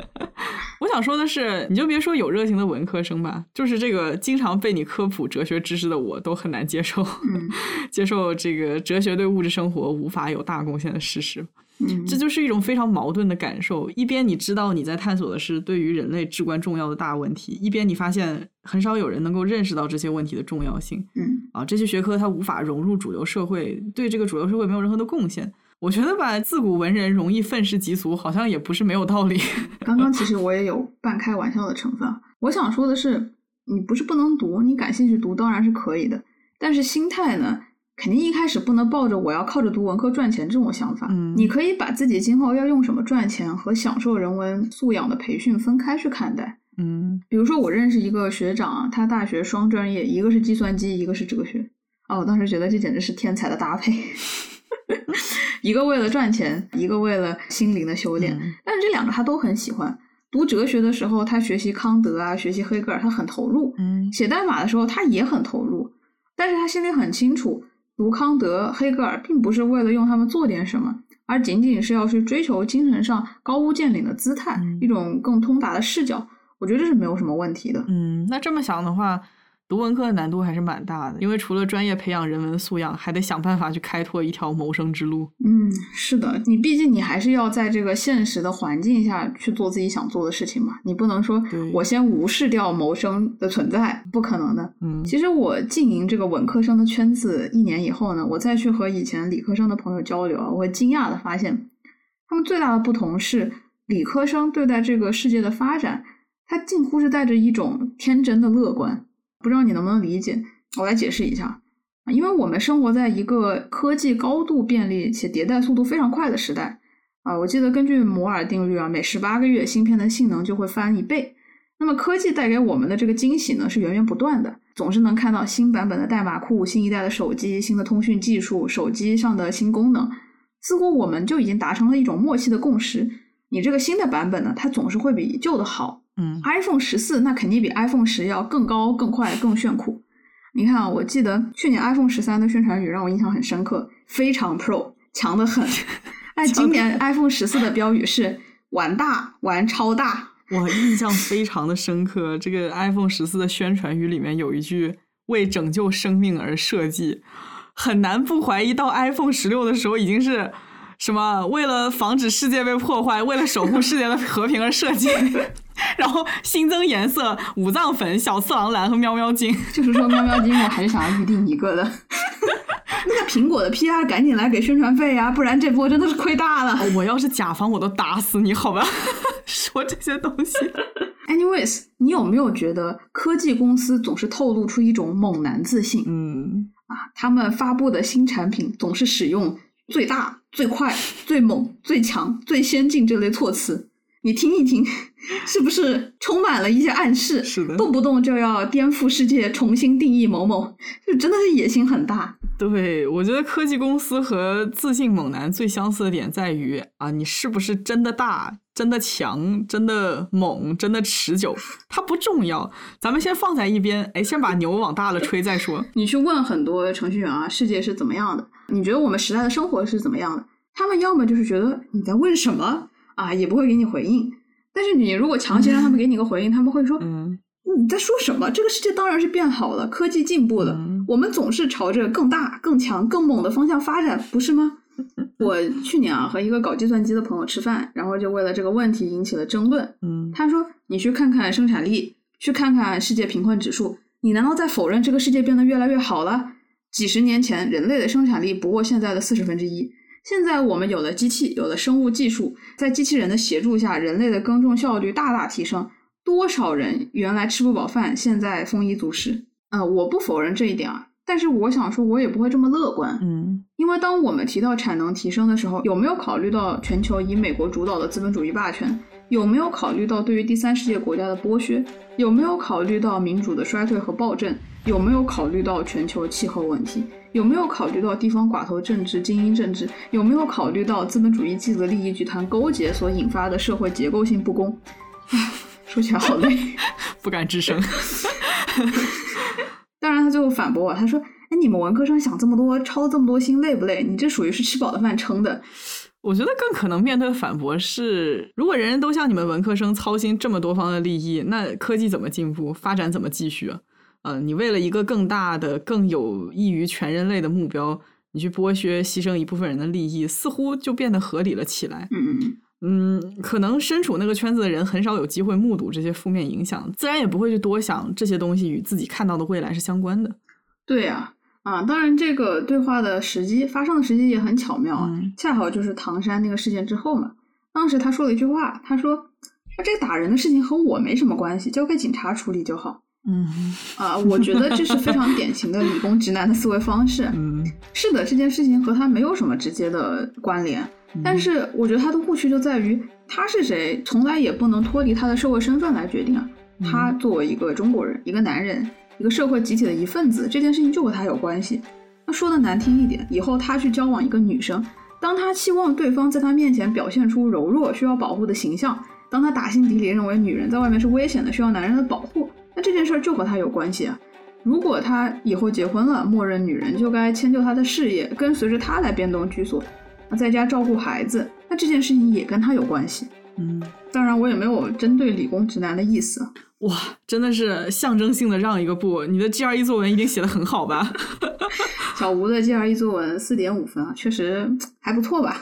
我想说的是，你就别说有热情的文科生吧，就是这个经常被你科普哲学知识的我都很难接受，嗯 接受这个哲学对物质生活无法有大贡献的事实。嗯，这就是一种非常矛盾的感受。一边你知道你在探索的是对于人类至关重要的大问题，一边你发现很少有人能够认识到这些问题的重要性。嗯啊，这些学科它无法融入主流社会，对这个主流社会没有任何的贡献。我觉得吧，自古文人容易愤世嫉俗，好像也不是没有道理。刚刚其实我也有半开玩笑的成分。我想说的是，你不是不能读，你感兴趣读当然是可以的，但是心态呢，肯定一开始不能抱着我要靠着读文科赚钱这种想法。嗯你可以把自己今后要用什么赚钱和享受人文素养的培训分开去看待。嗯比如说，我认识一个学长啊，他大学双专业，一个是计算机，一个是哲学。哦，我当时觉得这简直是天才的搭配，一个为了赚钱，一个为了心灵的修炼。嗯但是这两个他都很喜欢。读哲学的时候，他学习康德啊，学习黑格尔，他很投入；嗯写代码的时候，他也很投入。但是他心里很清楚，读康德、黑格尔并不是为了用他们做点什么，而仅仅是要去追求精神上高屋建瓴的姿态，嗯一种更通达的视角。我觉得这是没有什么问题的。嗯，那这么想的话，读文科的难度还是蛮大的，因为除了专业培养人文素养，还得想办法去开拓一条谋生之路。嗯，是的，你毕竟你还是要在这个现实的环境下去做自己想做的事情嘛，你不能说我先无视掉谋生的存在，不可能的。嗯其实我经营这个文科生的圈子一年以后呢，我再去和以前理科生的朋友交流啊，我会惊讶的发现，他们最大的不同是理科生对待这个世界的发展，他近乎是带着一种天真的乐观。不知道你能不能理解？我来解释一下，啊因为我们生活在一个科技高度便利且迭代速度非常快的时代啊。我记得根据摩尔定律啊，每十八个月芯片的性能就会翻一倍。那么科技带给我们的这个惊喜呢，是源源不断的，总是能看到新版本的代码库、新一代的手机、新的通讯技术、手机上的新功能，似乎我们就已经达成了一种默契的共识。你这个新的版本呢，它总是会比旧的好。嗯 iPhone 十四那肯定比 iPhone 十要更高、更快、更炫酷。你看啊，我记得去年 iPhone 十三的宣传语让我印象很深刻，非常 Pro，强的很。哎，今年 iPhone 十四的标语是玩大、玩超大。我印象非常的深刻。这个 iPhone 十四的宣传语里面有一句“为拯救生命而设计”，很难不怀疑到 iPhone 十六的时候已经是什么为了防止世界被破坏，为了守护世界的和平而设计。然后新增颜色：五脏粉、小次郎蓝和喵喵金。就是说，喵喵金我还是想要预定一个的。那个苹果的 PR 赶紧来给宣传费啊、不然这波真的是亏大了。哦我要是甲方，我都打死你，好吧？说这些东西。Anyways，你有没有觉得科技公司总是透露出一种猛男自信？嗯，啊，他们发布的新产品总是使用最大、最快、最猛、最强、最先进这类措辞。你听一听，是不是充满了一些暗示？是的动不动就要颠覆世界，重新定义某某，就真的是野心很大。对，我觉得科技公司和自信猛男最相似的点在于啊，你是不是真的大、真的强、真的猛、真的持久，它不重要，咱们先放在一边，哎，先把牛往大了吹再说。你去问很多程序员啊，世界是怎么样的？你觉得我们时代的生活是怎么样的？他们要么就是觉得你在问什么啊，也不会给你回应。但是你如果强行让他们给你个回应，他们会说：“嗯你在说什么？这个世界当然是变好了，科技进步了，嗯我们总是朝着更大、更强、更猛的方向发展，不是吗？我去年啊和一个搞计算机的朋友吃饭，然后就为了这个问题引起了争论。嗯他说：“你去看看生产力，去看看世界贫困指数，你难道在否认这个世界变得越来越好了？几十年前，人类的生产力不过现在的四十分之一。现在我们有了机器，有了生物技术，在机器人的协助下，人类的耕种效率大大提升。多少人原来吃不饱饭，现在丰衣足食？呃，我不否认这一点啊，但是我想说，我也不会这么乐观。嗯因为当我们提到产能提升的时候，有没有考虑到全球以美国主导的资本主义霸权？有没有考虑到对于第三世界国家的剥削？有没有考虑到民主的衰退和暴政？有没有考虑到全球气候问题？有没有考虑到地方寡头政治、精英政治？有没有考虑到资本主义既得利益集团勾结所引发的社会结构性不公？唉，说起来好累。不敢吱声。当然，他最后反驳我，他说：“哎，你们文科生想这么多，操这么多心，累不累？你这属于是吃饱了饭撑的。”我觉得更可能面对的反驳是：如果人人都像你们文科生操心这么多方的利益，那科技怎么进步，发展怎么继续啊？呃，你为了一个更大的、更有益于全人类的目标，你去剥削、牺牲一部分人的利益，似乎就变得合理了起来。嗯嗯可能身处那个圈子的人很少有机会目睹这些负面影响，自然也不会去多想这些东西与自己看到的未来是相关的。对呀、啊，当然这个对话的时机发生的时机也很巧妙啊，嗯恰好就是唐山那个事件之后嘛。当时他说了一句话，他说：“他，这个打人的事情和我没什么关系，交给警察处理就好。嗯”啊，我觉得这是非常典型的理工直男的思维方式。嗯，是的，这件事情和他没有什么直接的关联，但是我觉得他的误区就在于他是谁，从来也不能脱离他的社会身份来决定啊。他作为一个中国人，一个男人，一个社会集体的一份子，这件事情就和他有关系。那说的难听一点，以后他去交往一个女生，当他期望对方在他面前表现出柔弱、需要保护的形象，当他打心底里认为女人在外面是危险的，需要男人的保护，那这件事儿就和他有关系啊。如果他以后结婚了，默认女人就该迁就他的事业，跟随着他来变动居所，那在家照顾孩子，那这件事情也跟他有关系。嗯，当然，我也没有针对理工直男的意思。哇，真的是象征性的让一个步。你的 GRE 作文一定写的很好吧？小吴的 GRE 作文四点五分啊，确实还不错吧？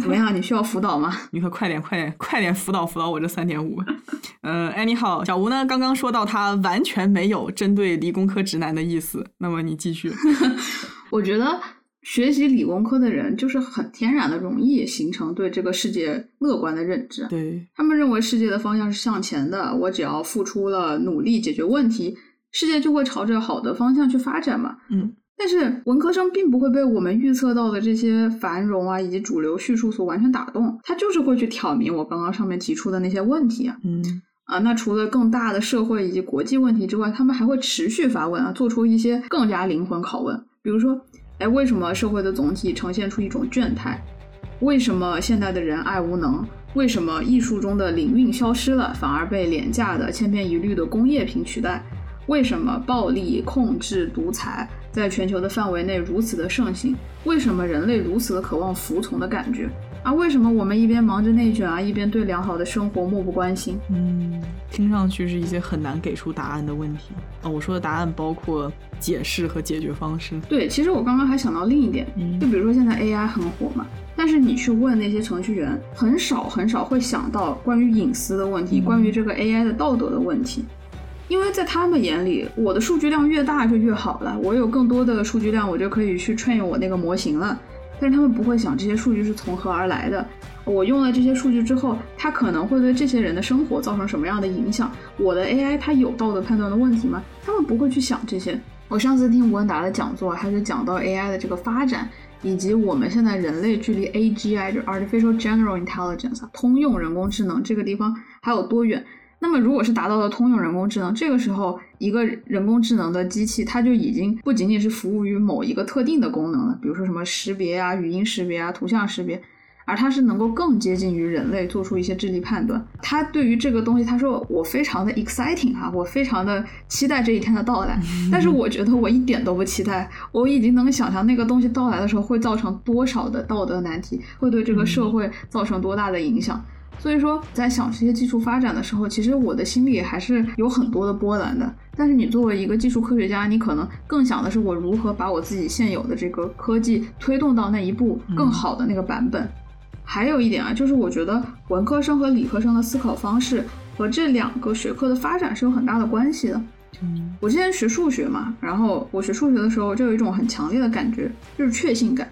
怎么样？你需要辅导吗？你可快点，快点，快点辅导辅导我这三点五。呃，anyhow，小吴呢刚刚说到他完全没有针对理工科直男的意思，那么你继续。我觉得学习理工科的人就是很天然的容易形成对这个世界乐观的认知。对，他们认为世界的方向是向前的，我只要付出了努力解决问题，世界就会朝着好的方向去发展嘛。嗯但是文科生并不会被我们预测到的这些繁荣啊以及主流叙述所完全打动，他就是会去挑明我刚刚上面提出的那些问题啊。嗯啊，那除了更大的社会以及国际问题之外，他们还会持续发问啊，做出一些更加灵魂拷问，比如说，哎，为什么社会的总体呈现出一种倦态？为什么现代的人爱无能？为什么艺术中的灵韵消失了，反而被廉价的、千篇一律的工业品取代？为什么暴力、控制、独裁在全球的范围内如此的盛行？为什么人类如此的渴望服从的感觉？啊，为什么我们一边忙着内卷啊，一边对良好的生活漠不关心？嗯，听上去是一些很难给出答案的问题啊。我说的答案包括解释和解决方式。对，其实我刚刚还想到另一点，嗯就比如说现在 AI 很火嘛，但是你去问那些程序员，很少很少会想到关于隐私的问题，嗯关于这个 AI 的道德的问题。因为在他们眼里，我的数据量越大就越好了，我有更多的数据量，我就可以去 train 我那个模型了。但是他们不会想这些数据是从何而来的，我用了这些数据之后，它可能会对这些人的生活造成什么样的影响？我的 AI 它有道德判断的问题吗？他们不会去想这些。我上次听吴文达的讲座，他就讲到 AI 的这个发展，以及我们现在人类距离 AGI 就 Artificial General Intelligence 通用人工智能这个地方还有多远。那么，如果是达到了通用人工智能，这个时候一个人工智能的机器，它就已经不仅仅是服务于某一个特定的功能了，比如说什么识别啊、语音识别啊、图像识别，而它是能够更接近于人类，做出一些智力判断。它对于这个东西，他说我非常的 exciting 啊，我非常的期待这一天的到来。但是我觉得我一点都不期待，我已经能想象那个东西到来的时候会造成多少的道德难题，会对这个社会造成多大的影响。所以说，在想这些技术发展的时候，其实我的心里还是有很多的波澜的。但是你作为一个技术科学家，你可能更想的是我如何把我自己现有的这个科技推动到那一步更好的那个版本。还有一点啊，就是我觉得文科生和理科生的思考方式和这两个学科的发展是有很大的关系的。嗯我之前学数学嘛，然后我学数学的时候就有一种很强烈的感觉，就是确信感。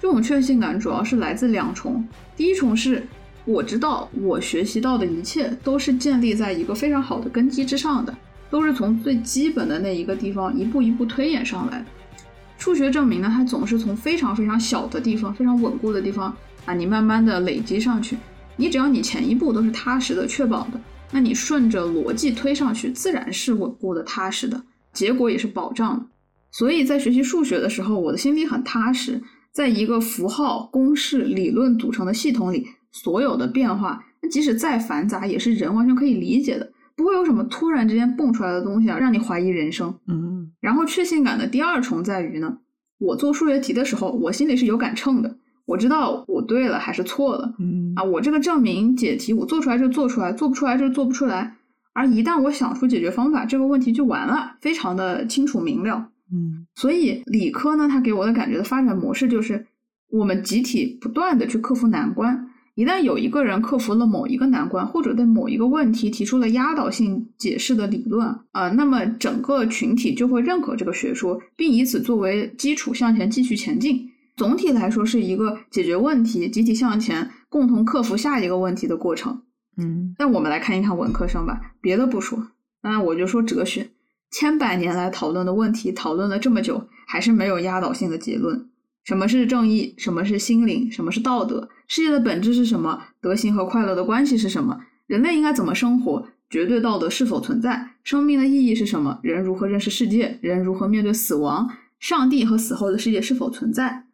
这种确信感主要是来自两重，第一重是我知道我学习到的一切都是建立在一个非常好的根基之上的，都是从最基本的那一个地方一步一步推演上来的。数学证明呢，它总是从非常非常小的地方、非常稳固的地方啊，你慢慢的累积上去。你只要你前一步都是踏实的、确保的，那你顺着逻辑推上去，自然是稳固的、踏实的，结果也是保障的。所以在学习数学的时候，我的心里很踏实，在一个符号、公式、理论组成的系统里，所有的变化，那即使再繁杂，也是人完全可以理解的，不会有什么突然之间蹦出来的东西啊，让你怀疑人生。嗯然后确信感的第二重在于呢，我做数学题的时候，我心里是有杆秤的，我知道我对了还是错了嗯啊，我这个证明解题我做出来就做出来，做不出来就做不出来。而一旦我想出解决方法，这个问题就完了，非常的清楚明了。嗯所以理科呢，它给我的感觉的发展模式就是，我们集体不断的去克服难关。一旦有一个人克服了某一个难关，或者对某一个问题提出了压倒性解释的理论啊、那么整个群体就会认可这个学说，并以此作为基础向前继续前进。总体来说，是一个解决问题、集体向前、共同克服下一个问题的过程。嗯那我们来看一看文科生吧，别的不说，那我就说哲学，千百年来讨论的问题，讨论了这么久，还是没有压倒性的结论。什么是正义？什么是心灵？什么是道德？世界的本质是什么？德行和快乐的关系是什么？人类应该怎么生活？绝对道德是否存在？生命的意义是什么？人如何认识世界？人如何面对死亡？上帝和死后的世界是否存在？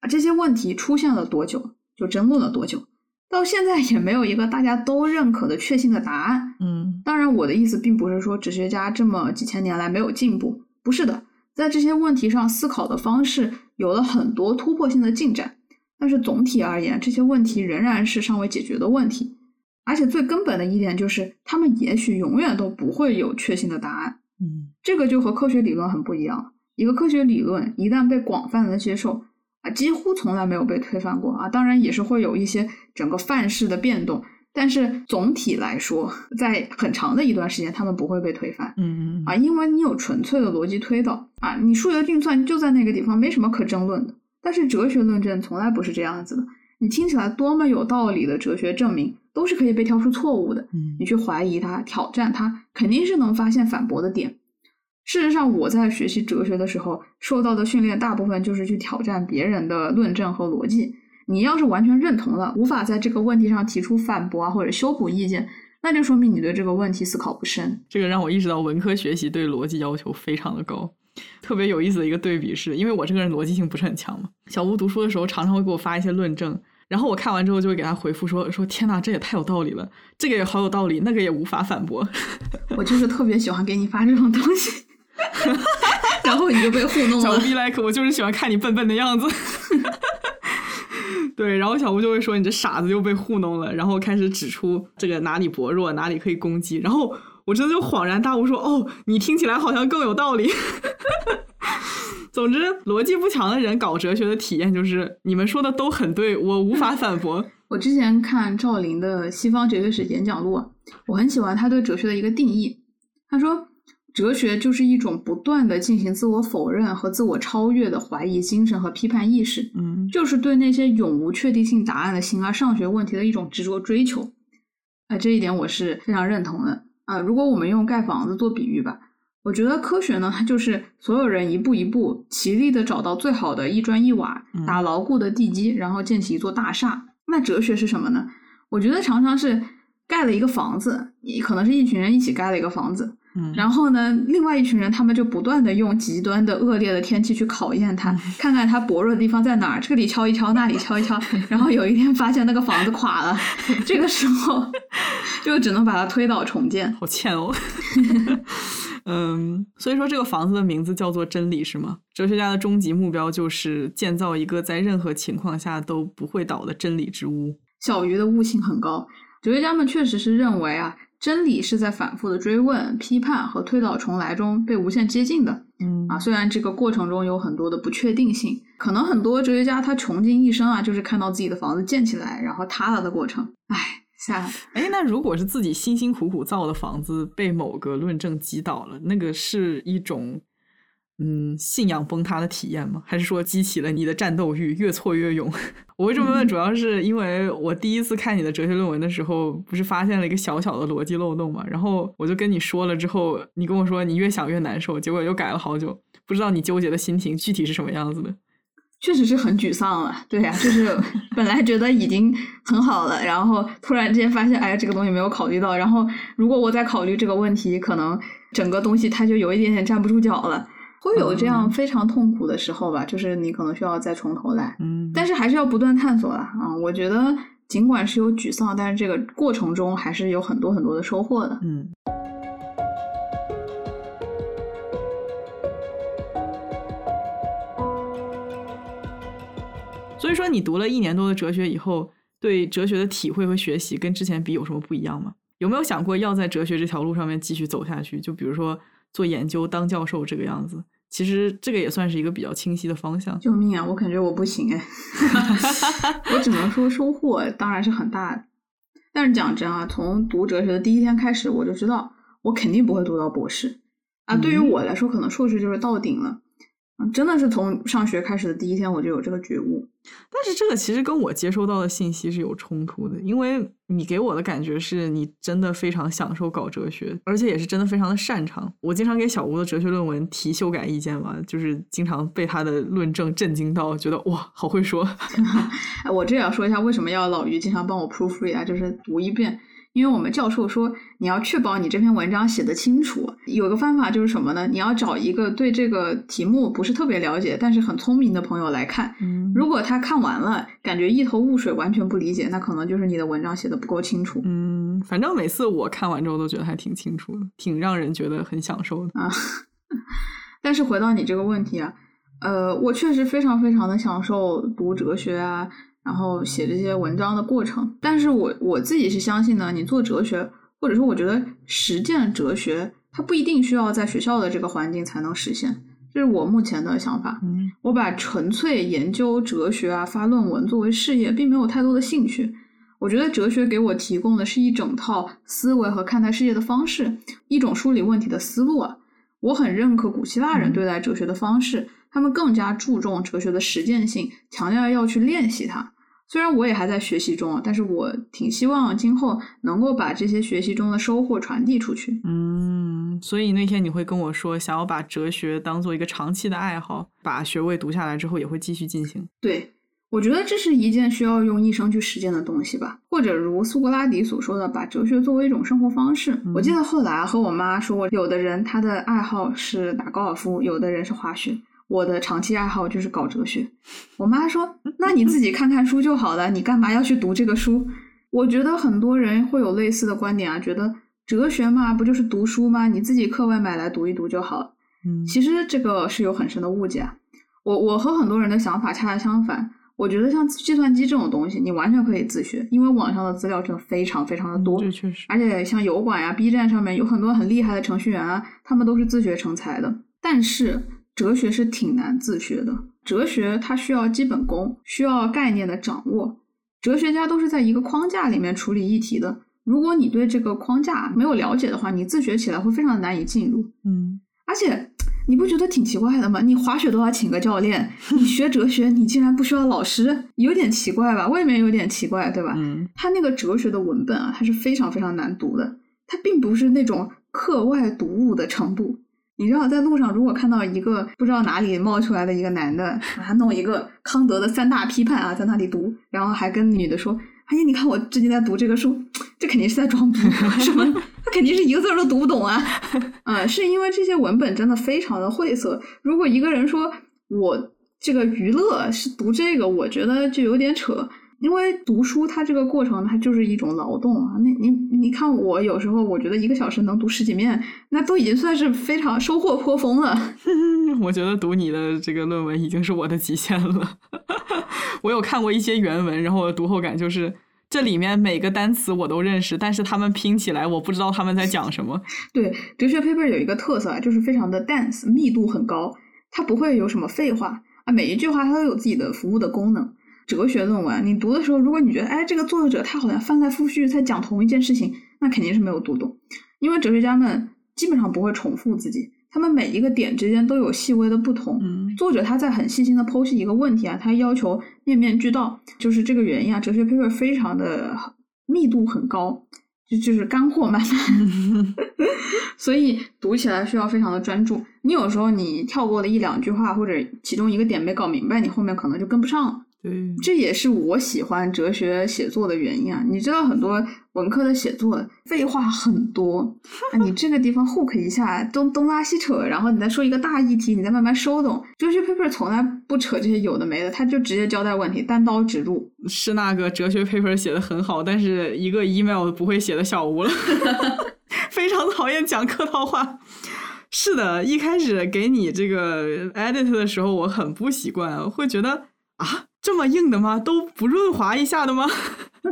啊，这些问题出现了多久？就争论了多久？到现在也没有一个大家都认可的确信的答案。嗯当然，我的意思并不是说哲学家这么几千年来没有进步，不是的，在这些问题上思考的方式有了很多突破性的进展。但是总体而言，这些问题仍然是尚未解决的问题，而且最根本的一点就是，他们也许永远都不会有确信的答案。嗯这个就和科学理论很不一样。一个科学理论一旦被广泛的接受，啊，几乎从来没有被推翻过啊。当然也是会有一些整个范式的变动，但是总体来说，在很长的一段时间，他们不会被推翻嗯啊，因为你有纯粹的逻辑推导啊，你数学运算就在那个地方，没什么可争论的。但是哲学论证从来不是这样子的，你听起来多么有道理的哲学证明，都是可以被挑出错误的。嗯你去怀疑它、挑战它，肯定是能发现反驳的点。事实上，我在学习哲学的时候受到的训练，大部分就是去挑战别人的论证和逻辑。你要是完全认同了，无法在这个问题上提出反驳啊或者修补意见，那就说明你对这个问题思考不深。这个让我意识到文科学习对逻辑要求非常的高。特别有意思的一个对比是，因为我这个人逻辑性不是很强嘛，小吴读书的时候常常会给我发一些论证，然后我看完之后就会给他回复说说天呐，这也太有道理了，这个也好有道理，那个也无法反驳。我就是特别喜欢给你发这种东西，然后你就被糊弄了。小吴 be like，我就是喜欢看你笨笨的样子。对，然后小吴就会说你这傻子又被糊弄了，然后开始指出这个哪里薄弱，哪里可以攻击，然后我真的就恍然大悟说，哦，你听起来好像更有道理。总之，逻辑不强的人搞哲学的体验就是你们说的都很对，我无法反驳。我之前看赵林的《西方哲学史演讲录》，我很喜欢他对哲学的一个定义。他说，哲学就是一种不断的进行自我否认和自我超越的怀疑精神和批判意识，嗯就是对那些永无确定性答案的形而上学问题的一种执着追求。啊、这一点我是非常认同的。啊、如果我们用盖房子做比喻吧，我觉得科学呢，它就是所有人一步一步齐力的找到最好的一砖一瓦，嗯打牢固的地基，然后建起一座大厦。那哲学是什么呢？我觉得常常是盖了一个房子，也可能是一群人一起盖了一个房子，嗯，然后呢，另外一群人他们就不断的用极端的恶劣的天气去考验它，看看它薄弱的地方在哪儿，这里敲一敲，那里敲一敲，然后有一天发现那个房子垮了，这个时候就只能把它推倒重建。好欠哦。嗯，所以说这个房子的名字叫做真理是吗？哲学家的终极目标就是建造一个在任何情况下都不会倒的真理之屋。小鱼的悟性很高，哲学家们确实是认为啊，真理是在反复的追问、批判和推倒重来中被无限接近的。嗯啊，虽然这个过程中有很多的不确定性，可能很多哲学家他穷尽一生啊，就是看到自己的房子建起来然后塌了的过程。唉，吓哎，那如果是自己辛辛苦苦造的房子被某个论证击倒了，那个是一种嗯信仰崩塌的体验吗？还是说激起了你的战斗欲，越挫越勇？我会这么问，主要是因为我第一次看你的哲学论文的时候，不是发现了一个小小的逻辑漏洞嘛，然后我就跟你说了之后，你跟我说你越想越难受，结果又改了好久，不知道你纠结的心情具体是什么样子的。确实是很沮丧了。对呀、就是本来觉得已经很好了，然后突然之间发现，哎，这个东西没有考虑到。然后如果我再考虑这个问题，可能整个东西它就有一点点站不住脚了。会有这样嗯非常痛苦的时候吧，就是你可能需要再从头来。嗯，但是还是要不断探索啦啊！我觉得尽管是有沮丧，但是这个过程中还是有很多很多的收获的。嗯。所以说，你读了一年多的哲学以后，对哲学的体会和学习跟之前比有什么不一样吗？有没有想过要在哲学这条路上面继续走下去？就比如说做研究、当教授这个样子。其实这个也算是一个比较清晰的方向。救命啊！我感觉我不行哎，我只能说收获当然是很大的。但是讲真啊，从读哲学的第一天开始，我就知道我肯定不会读到博士啊。对于嗯我来说，可能硕士就是到顶了。嗯，真的是从上学开始的第一天我就有这个觉悟。但是这个其实跟我接收到的信息是有冲突的，因为你给我的感觉是你真的非常享受搞哲学，而且也是真的非常的擅长。我经常给小吴的哲学论文提修改意见嘛，就是经常被他的论证震惊到，觉得哇，好会说。哎，我这也要说一下，为什么要老于经常帮我 proofread 啊？就是读一遍，因为我们教授说你要确保你这篇文章写得清楚。有个方法就是什么呢？你要找一个对这个题目不是特别了解，但是很聪明的朋友来看。嗯如果他看完了，感觉一头雾水，完全不理解，那可能就是你的文章写的不够清楚。嗯，反正每次我看完之后都觉得还挺清楚的，挺让人觉得很享受的。啊。但是回到你这个问题啊，呃，我确实非常非常的享受读哲学啊，然后写这些文章的过程。但是我我自己是相信呢，你做哲学，或者说我觉得实践哲学，它不一定需要在学校的这个环境才能实现，这是我目前的想法。嗯我把纯粹研究哲学啊、发论文作为事业，并没有太多的兴趣。我觉得哲学给我提供的是一整套思维和看待世界的方式，一种梳理问题的思路啊。我很认可古希腊人嗯对待哲学的方式，他们更加注重哲学的实践性，强调要去练习它。虽然我也还在学习中啊，但是我挺希望今后能够把这些学习中的收获传递出去。嗯，嗯，所以那天你会跟我说，想要把哲学当做一个长期的爱好，把学位读下来之后也会继续进行。对，我觉得这是一件需要用一生去实践的东西吧，或者如苏格拉底所说的，把哲学作为一种生活方式。我记得后来和我妈说过，有的人他的爱好是打高尔夫，有的人是滑雪。我的长期爱好就是搞哲学。我妈说：“那你自己看看书就好了，你干嘛要去读这个书？”我觉得很多人会有类似的观点啊，觉得哲学嘛，不就是读书吗？你自己课外买来读一读就好了。嗯其实这个是有很深的误解啊。我我和很多人的想法恰恰相反。我觉得像计算机这种东西，你完全可以自学，因为网上的资料真的非常非常的多。这确实，而且像油管呀、B 站上面有很多很厉害的程序员啊，他们都是自学成才的。但是哲学是挺难自学的，哲学它需要基本功，需要概念的掌握。哲学家都是在一个框架里面处理议题的。如果你对这个框架没有了解的话，你自学起来会非常难以进入。嗯，而且你不觉得挺奇怪的吗？你滑雪都要请个教练，你学哲学你竟然不需要老师，有点奇怪吧？未免有点奇怪，对吧？嗯，他那个哲学的文本啊，它是非常非常难读的，它并不是那种课外读物的程度。你知道，在路上如果看到一个不知道哪里冒出来的一个男的，他弄一个康德的三大批判啊，在那里读，然后还跟女的说：“哎呀，你看我最近在读这个书，这肯定是在装逼，什么？他肯定是一个字儿都读不懂啊！”啊，是因为这些文本真的非常的晦涩。如果一个人说我这个娱乐是读这个，我觉得就有点扯。因为读书它这个过程它就是一种劳动啊，那你你看我有时候我觉得一个小时能读十几面，那都已经算是非常收获颇丰了。我觉得读你的这个论文已经是我的极限了。我有看过一些原文，然后我的读后感就是这里面每个单词我都认识，但是他们拼起来我不知道他们在讲什么。对，哲学 paper 有一个特色啊，就是非常的 dense，密度很高，它不会有什么废话啊，每一句话它都有自己的服务的功能。哲学论文，你读的时候，如果你觉得，哎，这个作者他好像翻来覆去在讲同一件事情，那肯定是没有读懂，因为哲学家们基本上不会重复自己，他们每一个点之间都有细微的不同。嗯作者他在很细心的剖析一个问题啊，他要求面面俱到，就是这个原因啊。哲学 paper 非常的密度很高，就就是干货满满，所以读起来需要非常的专注。你有时候你跳过了一两句话，或者其中一个点没搞明白，你后面可能就跟不上了。对，这也是我喜欢哲学写作的原因啊！你知道很多文科的写作废话很多，啊，你这个地方 hook 一下，东东拉西扯，然后你再说一个大议题，你再慢慢收拢。哲学 paper 从来不扯这些有的没的，他就直接交代问题，单刀直入。是那个哲学 paper 写的很好，但是一个 email 不会写的小吴了，非常讨厌讲客套话。是的，一开始给你这个 edit 的时候，我很不习惯，会觉得啊，这么硬的吗？都不润滑一下的吗？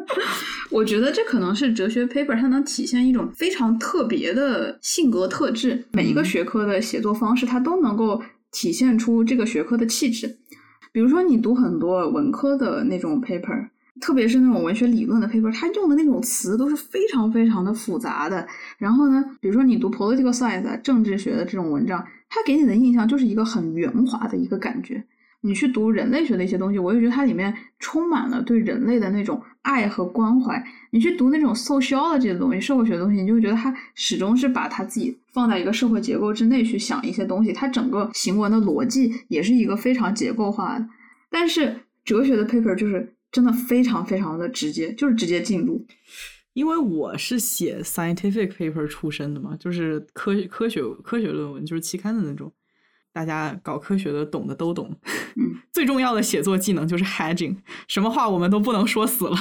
我觉得这可能是哲学 paper 它能体现一种非常特别的性格特质。每一个学科的写作方式，它都能够体现出这个学科的气质。比如说，你读很多文科的那种 paper，特别是那种文学理论的 paper，它用的那种词都是非常非常的复杂的。然后呢，比如说你读 political science 啊政治学的这种文章，它给你的印象就是一个很圆滑的一个感觉。你去读人类学的一些东西，我就觉得它里面充满了对人类的那种爱和关怀。你去读那种 sociology 的东西，社会学的东西，你就会觉得它始终是把它自己放在一个社会结构之内去想一些东西，它整个行文的逻辑也是一个非常结构化的。但是哲学的 paper 就是真的非常非常的直接，就是直接进入。因为我是写 scientific paper 出身的嘛，就是科科学科学论文，就是期刊的那种。大家搞科学的懂的都懂，嗯，最重要的写作技能就是 hedging，什么话我们都不能说死了。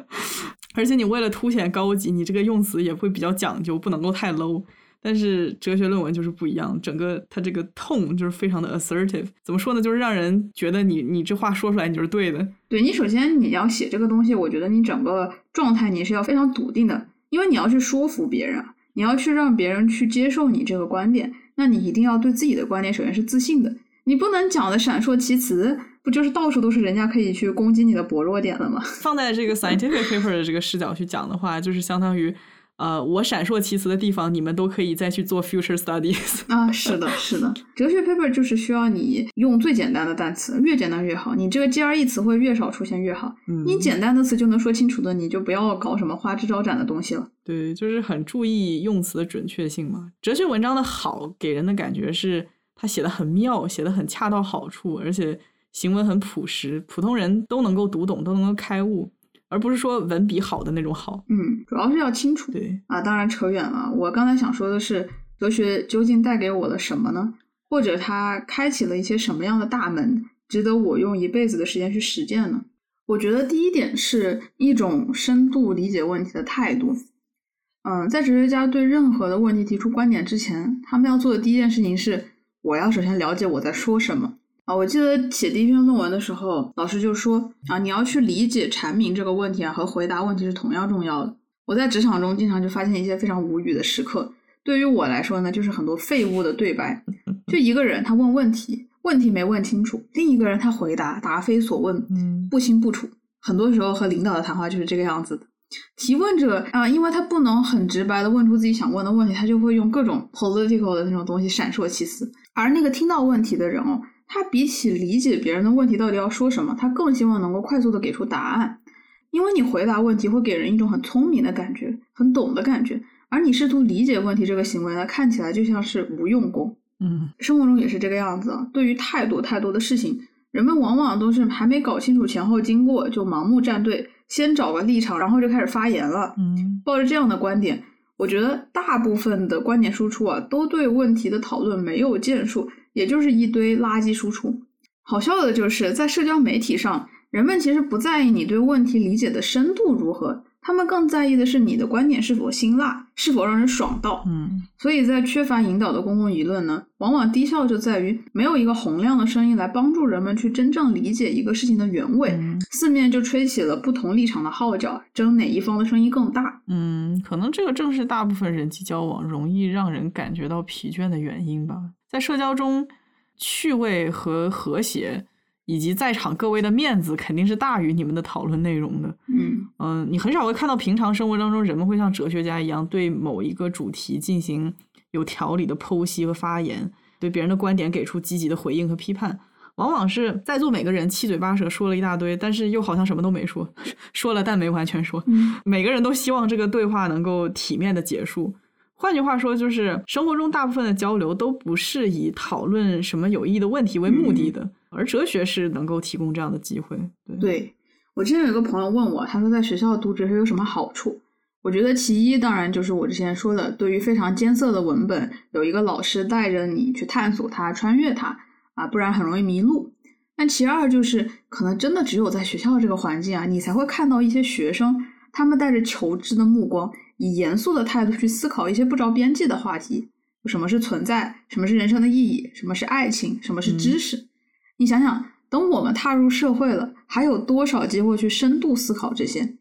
而且你为了凸显高级，你这个用词也会比较讲究，不能够太 low。但是哲学论文就是不一样，整个它这个 tone 就是非常的 assertive。怎么说呢？就是让人觉得你你这话说出来你就是对的。对你首先你要写这个东西，我觉得你整个状态你是要非常笃定的，因为你要去说服别人，你要去让别人去接受你这个观点。那你一定要对自己的观点首先是自信的，你不能讲的闪烁其词，不就是到处都是人家可以去攻击你的薄弱点了吗？放在这个 scientific paper 的这个视角去讲的话，就是相当于呃，我闪烁其词的地方，你们都可以再去做 future studies。啊，是的，是的，哲学 paper 就是需要你用最简单的单词，越简单越好。你这个 GRE 词汇越少出现越好。嗯你简单的词就能说清楚的，你就不要搞什么花枝招展的东西了。对，就是很注意用词的准确性嘛。哲学文章的好，给人的感觉是他写的很妙，写的很恰到好处，而且行文很朴实，普通人都能够读懂，都能够开悟，而不是说文笔好的那种好。嗯，主要是要清楚。对，啊，当然扯远了。我刚才想说的是，哲学究竟带给我了什么呢？或者它开启了一些什么样的大门，值得我用一辈子的时间去实践呢？我觉得第一点是一种深度理解问题的态度。嗯，在哲学家对任何的问题提出观点之前，他们要做的第一件事情是，我要首先了解我在说什么。啊，我记得写第一篇论文的时候，老师就说啊，你要去理解阐明这个问题啊，和回答问题是同样重要的。我在职场中经常就发现一些非常无语的时刻。对于我来说呢，就是很多废物的对白。就一个人他问问题，问题没问清楚；另一个人他回答答非所问，嗯不清不楚。很多时候和领导的谈话就是这个样子的。提问者啊、因为他不能很直白的问出自己想问的问题，他就会用各种 political 的那种东西闪烁其词。而那个听到问题的人哦，他比起理解别人的问题到底要说什么，他更希望能够快速的给出答案。因为你回答问题会给人一种很聪明的感觉，很懂的感觉，而你试图理解问题这个行为呢，看起来就像是无用功。嗯生活中也是这个样子啊。对于太多太多的事情，人们往往都是还没搞清楚前后经过就盲目站队，先找个立场，然后就开始发言了。嗯抱着这样的观点，我觉得大部分的观点输出啊，都对问题的讨论没有建树，也就是一堆垃圾输出。好笑的就是在社交媒体上，人们其实不在意你对问题理解的深度如何，他们更在意的是你的观点是否辛辣，是否让人爽到。嗯所以在缺乏引导的公共舆论呢，往往低效就在于没有一个洪亮的声音来帮助人们去真正理解一个事情的原委，嗯四面就吹起了不同立场的号角，争哪一方的声音更大。嗯，可能这个正是大部分人际交往容易让人感觉到疲倦的原因吧。在社交中，趣味和和谐，以及在场各位的面子，肯定是大于你们的讨论内容的。嗯嗯，你很少会看到平常生活当中人们会像哲学家一样对某一个主题进行有条理的剖析和发言，对别人的观点给出积极的回应和批判。往往是在座每个人七嘴八舌说了一大堆，但是又好像什么都没说，说了但没完全说。嗯每个人都希望这个对话能够体面的结束。换句话说，就是生活中大部分的交流都不是以讨论什么有意义的问题为目的的，而哲学是能够提供这样的机会。对，对我之前有一个朋友问我，他说在学校读哲学有什么好处？我觉得其一当然就是我之前说的，对于非常艰涩的文本，有一个老师带着你去探索它、穿越它啊，不然很容易迷路。但其二就是，可能真的只有在学校这个环境啊，你才会看到一些学生，他们带着求知的目光，以严肃的态度去思考一些不着边际的话题。什么是存在？什么是人生的意义？什么是爱情？什么是知识？你想想，等我们踏入社会了，还有多少机会去深度思考这些？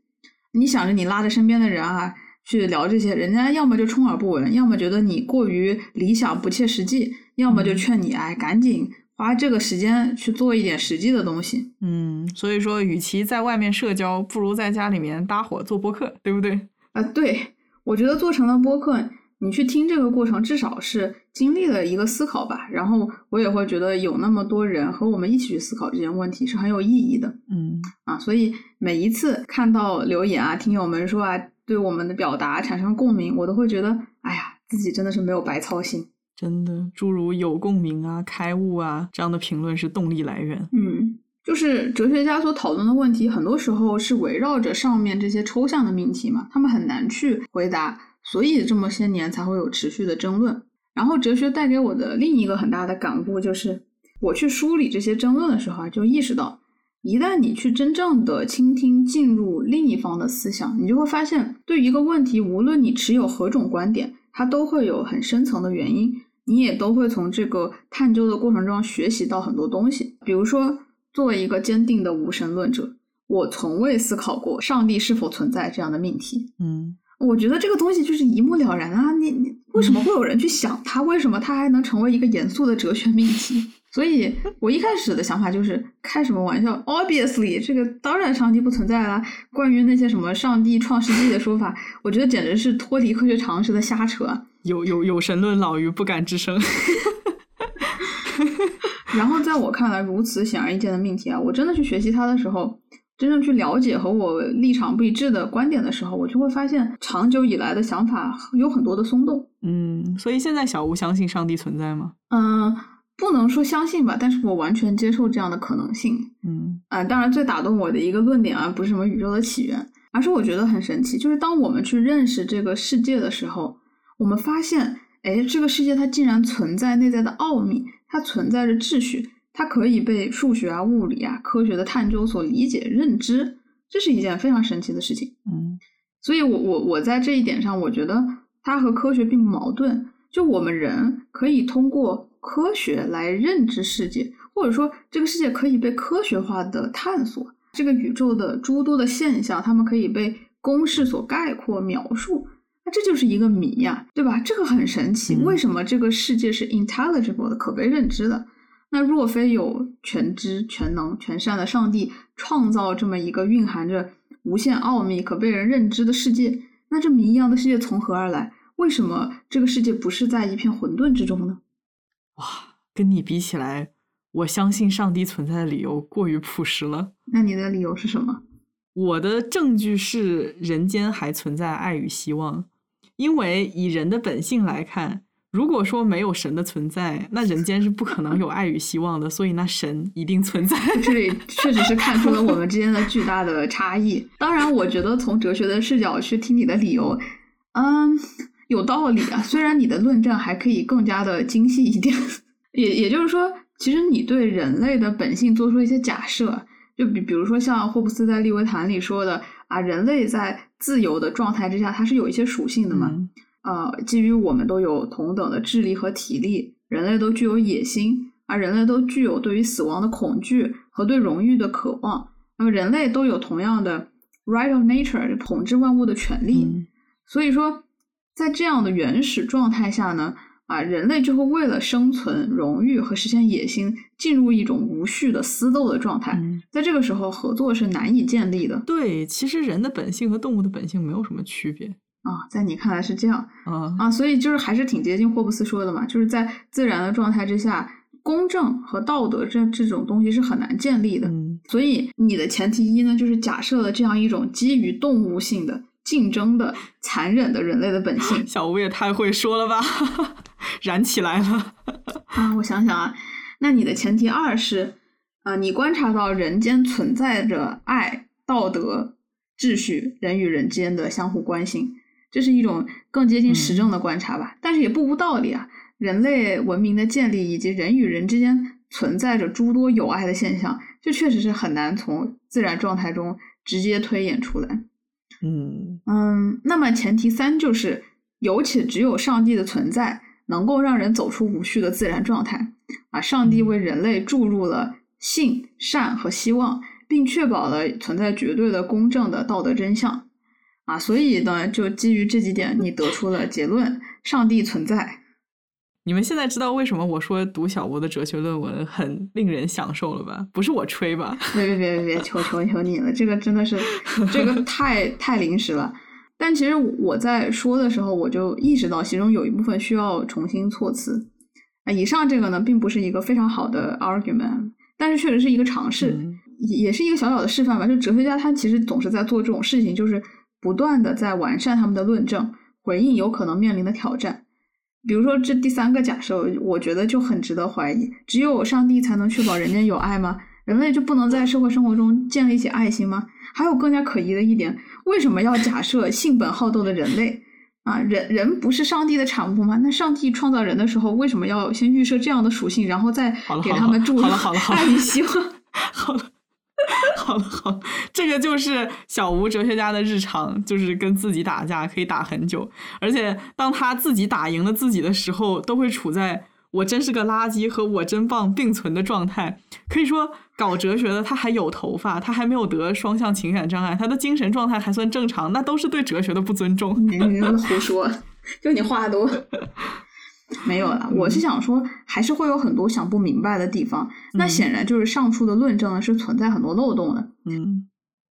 你想着你拉着身边的人啊去聊这些，人家要么就充耳不闻，要么觉得你过于理想不切实际，要么就劝你哎赶紧花这个时间去做一点实际的东西。嗯，所以说，与其在外面社交，不如在家里面搭伙做播客，对不对？啊，对，我觉得做成了播客，你去听这个过程，至少是经历了一个思考吧。然后我也会觉得有那么多人和我们一起去思考这件问题是很有意义的嗯啊。所以每一次看到留言啊，听友们说啊，对我们的表达产生共鸣，我都会觉得，哎呀，自己真的是没有白操心。真的，诸如有共鸣啊、开悟啊这样的评论是动力来源。嗯，就是哲学家所讨论的问题，很多时候是围绕着上面这些抽象的命题嘛，他们很难去回答，所以这么些年才会有持续的争论。然后哲学带给我的另一个很大的感悟就是，我去梳理这些争论的时候啊，就意识到，一旦你去真正的倾听、进入另一方的思想，你就会发现，对一个问题，无论你持有何种观点，它都会有很深层的原因。你也都会从这个探究的过程中学习到很多东西。比如说，作为一个坚定的无神论者，我从未思考过上帝是否存在这样的命题。嗯我觉得这个东西就是一目了然啊！你你为什么会有人去想它？为什么它还能成为一个严肃的哲学命题？所以我一开始的想法就是开什么玩笑？Obviously，这个当然上帝不存在啦。关于那些什么上帝创世纪的说法，我觉得简直是脱离科学常识的瞎扯。有有有神论老于不敢吱声。然后在我看来，如此显而易见的命题啊，我真的去学习它的时候，真正去了解和我立场不一致的观点的时候，我就会发现长久以来的想法有很多的松动。嗯，所以现在小吴相信上帝存在吗？嗯，不能说相信吧，但是我完全接受这样的可能性。嗯啊、当然最打动我的一个论点啊，不是什么宇宙的起源，而是我觉得很神奇，就是当我们去认识这个世界的时候，我们发现，哎，这个世界它竟然存在内在的奥秘，它存在着秩序，它可以被数学啊、物理啊、科学的探究所理解、认知，这是一件非常神奇的事情。嗯所以我，我我在这一点上，我觉得它和科学并不矛盾。就我们人可以通过科学来认知世界，或者说这个世界可以被科学化的探索。这个宇宙的诸多的现象，它们可以被公式所概括描述。那这就是一个谜呀、对吧？这个很神奇，嗯为什么这个世界是 intelligible 的，可被认知的？那若非有全知、全能、全善的上帝创造这么一个蕴含着无限奥秘、可被人认知的世界，那这谜一样的世界从何而来？为什么这个世界不是在一片混沌之中呢？哇，跟你比起来，我相信上帝存在的理由过于朴实了。那你的理由是什么？我的证据是人间还存在爱与希望，因为以人的本性来看，如果说没有神的存在，那人间是不可能有爱与希望的，所以那神一定存在。这里确实是看出了我们之间的巨大的差异。当然，我觉得从哲学的视角去听你的理由，嗯，有道理啊。虽然你的论证还可以更加的精细一点，也也就是说，其实你对人类的本性做出一些假设，就比比如说像霍布斯在《利维坦》里说的啊，人类在自由的状态之下，它是有一些属性的嘛。嗯呃，基于我们都有同等的智力和体力，人类都具有野心，而人类都具有对于死亡的恐惧和对荣誉的渴望。那么，人类都有同样的 right of nature 统治万物的权利。嗯所以说，在这样的原始状态下呢，啊，人类就会为了生存、荣誉和实现野心，进入一种无序的私斗的状态。嗯，在这个时候，合作是难以建立的对，其实人的本性和动物的本性没有什么区别。啊。在你看来是这样。啊，啊，所以就是还是挺接近霍布斯说的嘛，就是在自然的状态之下，公正和道德这这种东西是很难建立的。嗯所以你的前提一呢，就是假设了这样一种基于动物性的竞争的残忍的人类的本性 小吴也太会说了吧，燃起来了。啊。我想想啊，那你的前提二是啊，你观察到人间存在着爱、道德、秩序，人与人之间的相互关心，这是一种更接近实证的观察吧。但是也不无道理啊，人类文明的建立以及人与人之间存在着诸多有爱的现象，这确实是很难从自然状态中直接推演出来。嗯嗯，那么前提三就是有且只有上帝的存在，能够让人走出无序的自然状态。啊，上帝为人类注入了性、善和希望，并确保了存在绝对的公正的道德真相。啊，所以呢，就基于这几点，你得出了结论：上帝存在。你们现在知道为什么我说读小吴的哲学论文很令人享受了吧？不是我吹吧？别别别别别，求求求你了，这个真的是，这个太太临时了。但其实我在说的时候，我就意识到其中有一部分需要重新措辞。啊，以上这个呢，并不是一个非常好的 argument，但是确实是一个尝试，嗯也也是一个小小的示范吧。就哲学家他其实总是在做这种事情，就是不断的在完善他们的论证，回应有可能面临的挑战。比如说这第三个假设，我觉得就很值得怀疑：只有上帝才能确保人间有爱吗？人类就不能在社会生活中建立起爱心吗？还有更加可疑的一点，为什么要假设性本好斗的人类？啊，人人不是上帝的产物吗？那上帝创造人的时候，为什么要先预设这样的属性，然后再给他们注入好了好了好了爱与希望？好了，好了，好了，这个就是小吴哲学家的日常，就是跟自己打架，可以打很久。而且当他自己打赢了自己的时候，都会处在我真是个垃圾和我真棒并存的状态。可以说，搞哲学的他还有头发，他还没有得双向情感障碍，他的精神状态还算正常，那都是对哲学的不尊重。你你胡说，就你话多。没有了。我是想说，还是会有很多想不明白的地方。那嗯显然就是上述的论证呢是存在很多漏洞的。嗯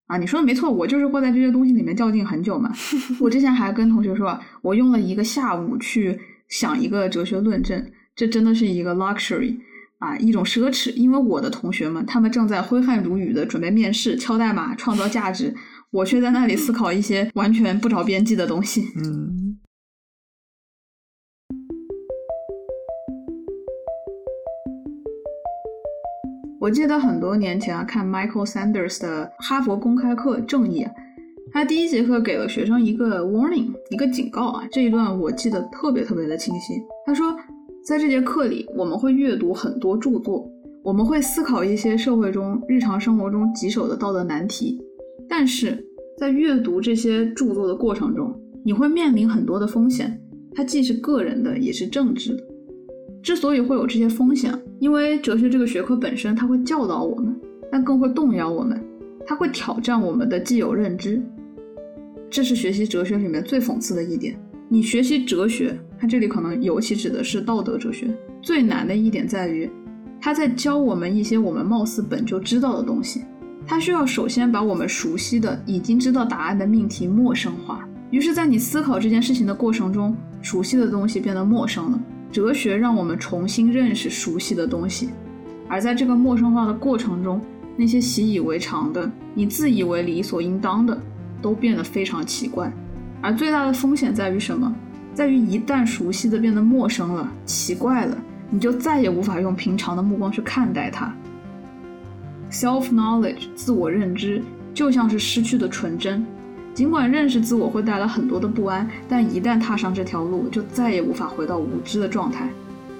啊，你说的没错，我就是会在这些东西里面较劲很久嘛。我之前还跟同学说啊，我用了一个下午去想一个哲学论证，这真的是一个 luxury 啊，一种奢侈。因为我的同学们，他们正在挥汗如雨的准备面试、敲代码、创造价值，我却在那里思考一些完全不着边际的东西。嗯我记得很多年前啊，看 Michael Sanders 的哈佛公开课《正义》，他第一节课给了学生一个 warning，一个警告啊。这一段我记得特别特别的清晰。他说，在这节课里，我们会阅读很多著作，我们会思考一些社会中、日常生活中棘手的道德难题，但是在阅读这些著作的过程中，你会面临很多的风险，它既是个人的，也是政治的。之所以会有这些风险，因为哲学这个学科本身，它会教导我们，但更会动摇我们，它会挑战我们的既有认知。这是学习哲学里面最讽刺的一点。你学习哲学，它这里可能尤其指的是道德哲学，最难的一点在于，它在教我们一些我们貌似本就知道的东西。它需要首先把我们熟悉的、已经知道答案的命题陌生化。于是，在你思考这件事情的过程中，熟悉的东西变得陌生了。哲学让我们重新认识熟悉的东西，而在这个陌生化的过程中，那些习以为常的、你自以为理所应当的，都变得非常奇怪。而最大的风险在于什么？在于一旦熟悉的变得陌生了、奇怪了，你就再也无法用平常的目光去看待它。Self-knowledge，自我认知，就像是失去的纯真。尽管认识自我会带来很多的不安，但一旦踏上这条路，就再也无法回到无知的状态。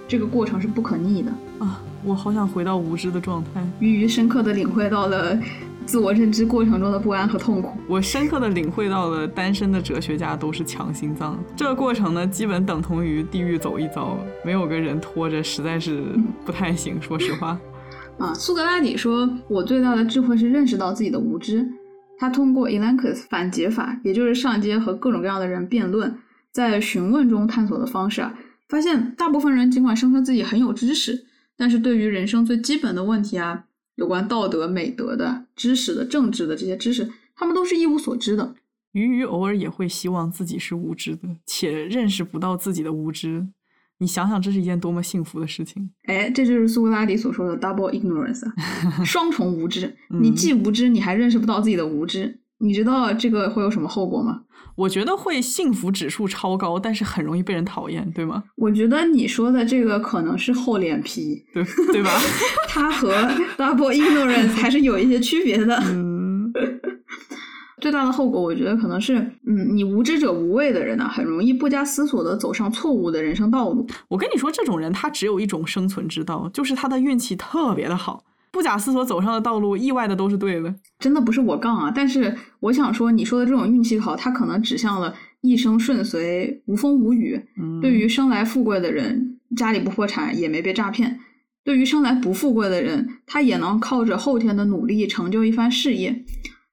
这个过程是不可逆的。啊，我好想回到无知的状态。鱼鱼深刻地领会到了自我认知过程中的不安和痛苦。我深刻的领会到了单身的哲学家都是强心脏。这个过程呢，基本等同于地狱走一遭，没有个人拖着，实在是不太行。说实话，啊，苏格拉底说：“我最大的智慧是认识到自己的无知。”他通过 Elenchus 反诘法，也就是上街和各种各样的人辩论，在询问中探索的方式啊，发现大部分人尽管声称自己很有知识，但是对于人生最基本的问题啊，有关道德、美德的知识的、政治的这些知识，他们都是一无所知的。鱼鱼偶尔也会希望自己是无知的，且认识不到自己的无知。你想想，这是一件多么幸福的事情！哎，这就是苏格拉底所说的 double ignorance，啊 双重无知。你嗯既无知，你还认识不到自己的无知。你知道这个会有什么后果吗？我觉得会幸福指数超高，但是很容易被人讨厌，对吗？我觉得你说的这个可能是厚脸皮，对对吧？他和 double ignorance 还是有一些区别的。嗯，最大的后果，我觉得可能是，嗯，你无知者无畏的人呢、很容易不加思索的走上错误的人生道路。我跟你说，这种人他只有一种生存之道，就是他的运气特别的好，不假思索走上的道路，意外的都是对的。真的不是我杠啊，但是我想说，你说的这种运气好，它可能指向了一生顺遂、无风无雨。嗯，对于生来富贵的人，家里不破产，也没被诈骗；对于生来不富贵的人，他也能靠着后天的努力成就一番事业。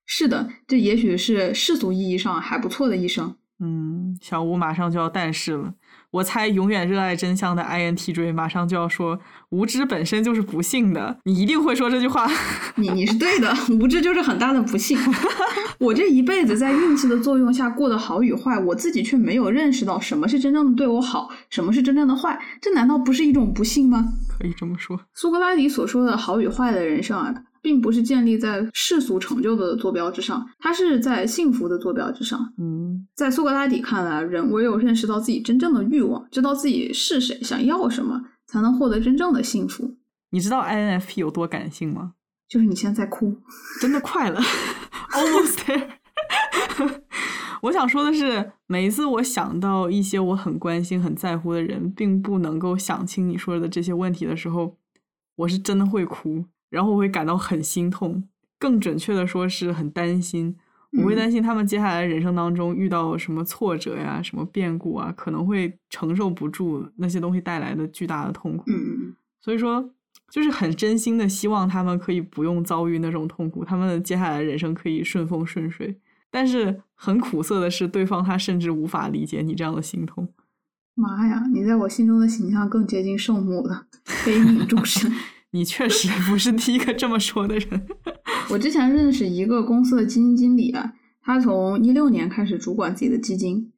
是的，这也许是世俗意义上还不错的一生。嗯，小吴马上就要诞世了。我猜永远热爱真相的 INTJ 马上就要说，无知本身就是不幸的。你一定会说这句话。你你是对的，无知就是很大的不幸。我这一辈子在运气的作用下过得好与坏，我自己却没有认识到什么是真正的对我好，什么是真正的坏，这难道不是一种不幸吗？可以这么说。苏格拉底所说的好与坏的人生啊，并不是建立在世俗成就的坐标之上，它是在幸福的坐标之上。嗯在苏格拉底看来，人唯有认识到自己真正的欲望，知道自己是谁，想要什么，才能获得真正的幸福。你知道 INFP 有多感性吗？就是你现在在哭，真的快了，almost there。我想说的是，每一次我想到一些我很关心、很在乎的人，并不能够想清你说的这些问题的时候，我是真的会哭，然后我会感到很心痛，更准确的说是很担心。我会嗯担心他们接下来人生当中遇到什么挫折呀、什么变故啊，可能会承受不住那些东西带来的巨大的痛苦。嗯，所以说，就是很真心的希望他们可以不用遭遇那种痛苦，他们的接下来人生可以顺风顺水。但是很苦涩的是，对方他甚至无法理解你这样的心痛。妈呀，你在我心中的形象更接近圣母了，悲悯众生。你确实不是第一个这么说的人。我之前认识一个公司的基金经理啊，他从一六年开始主管自己的基金，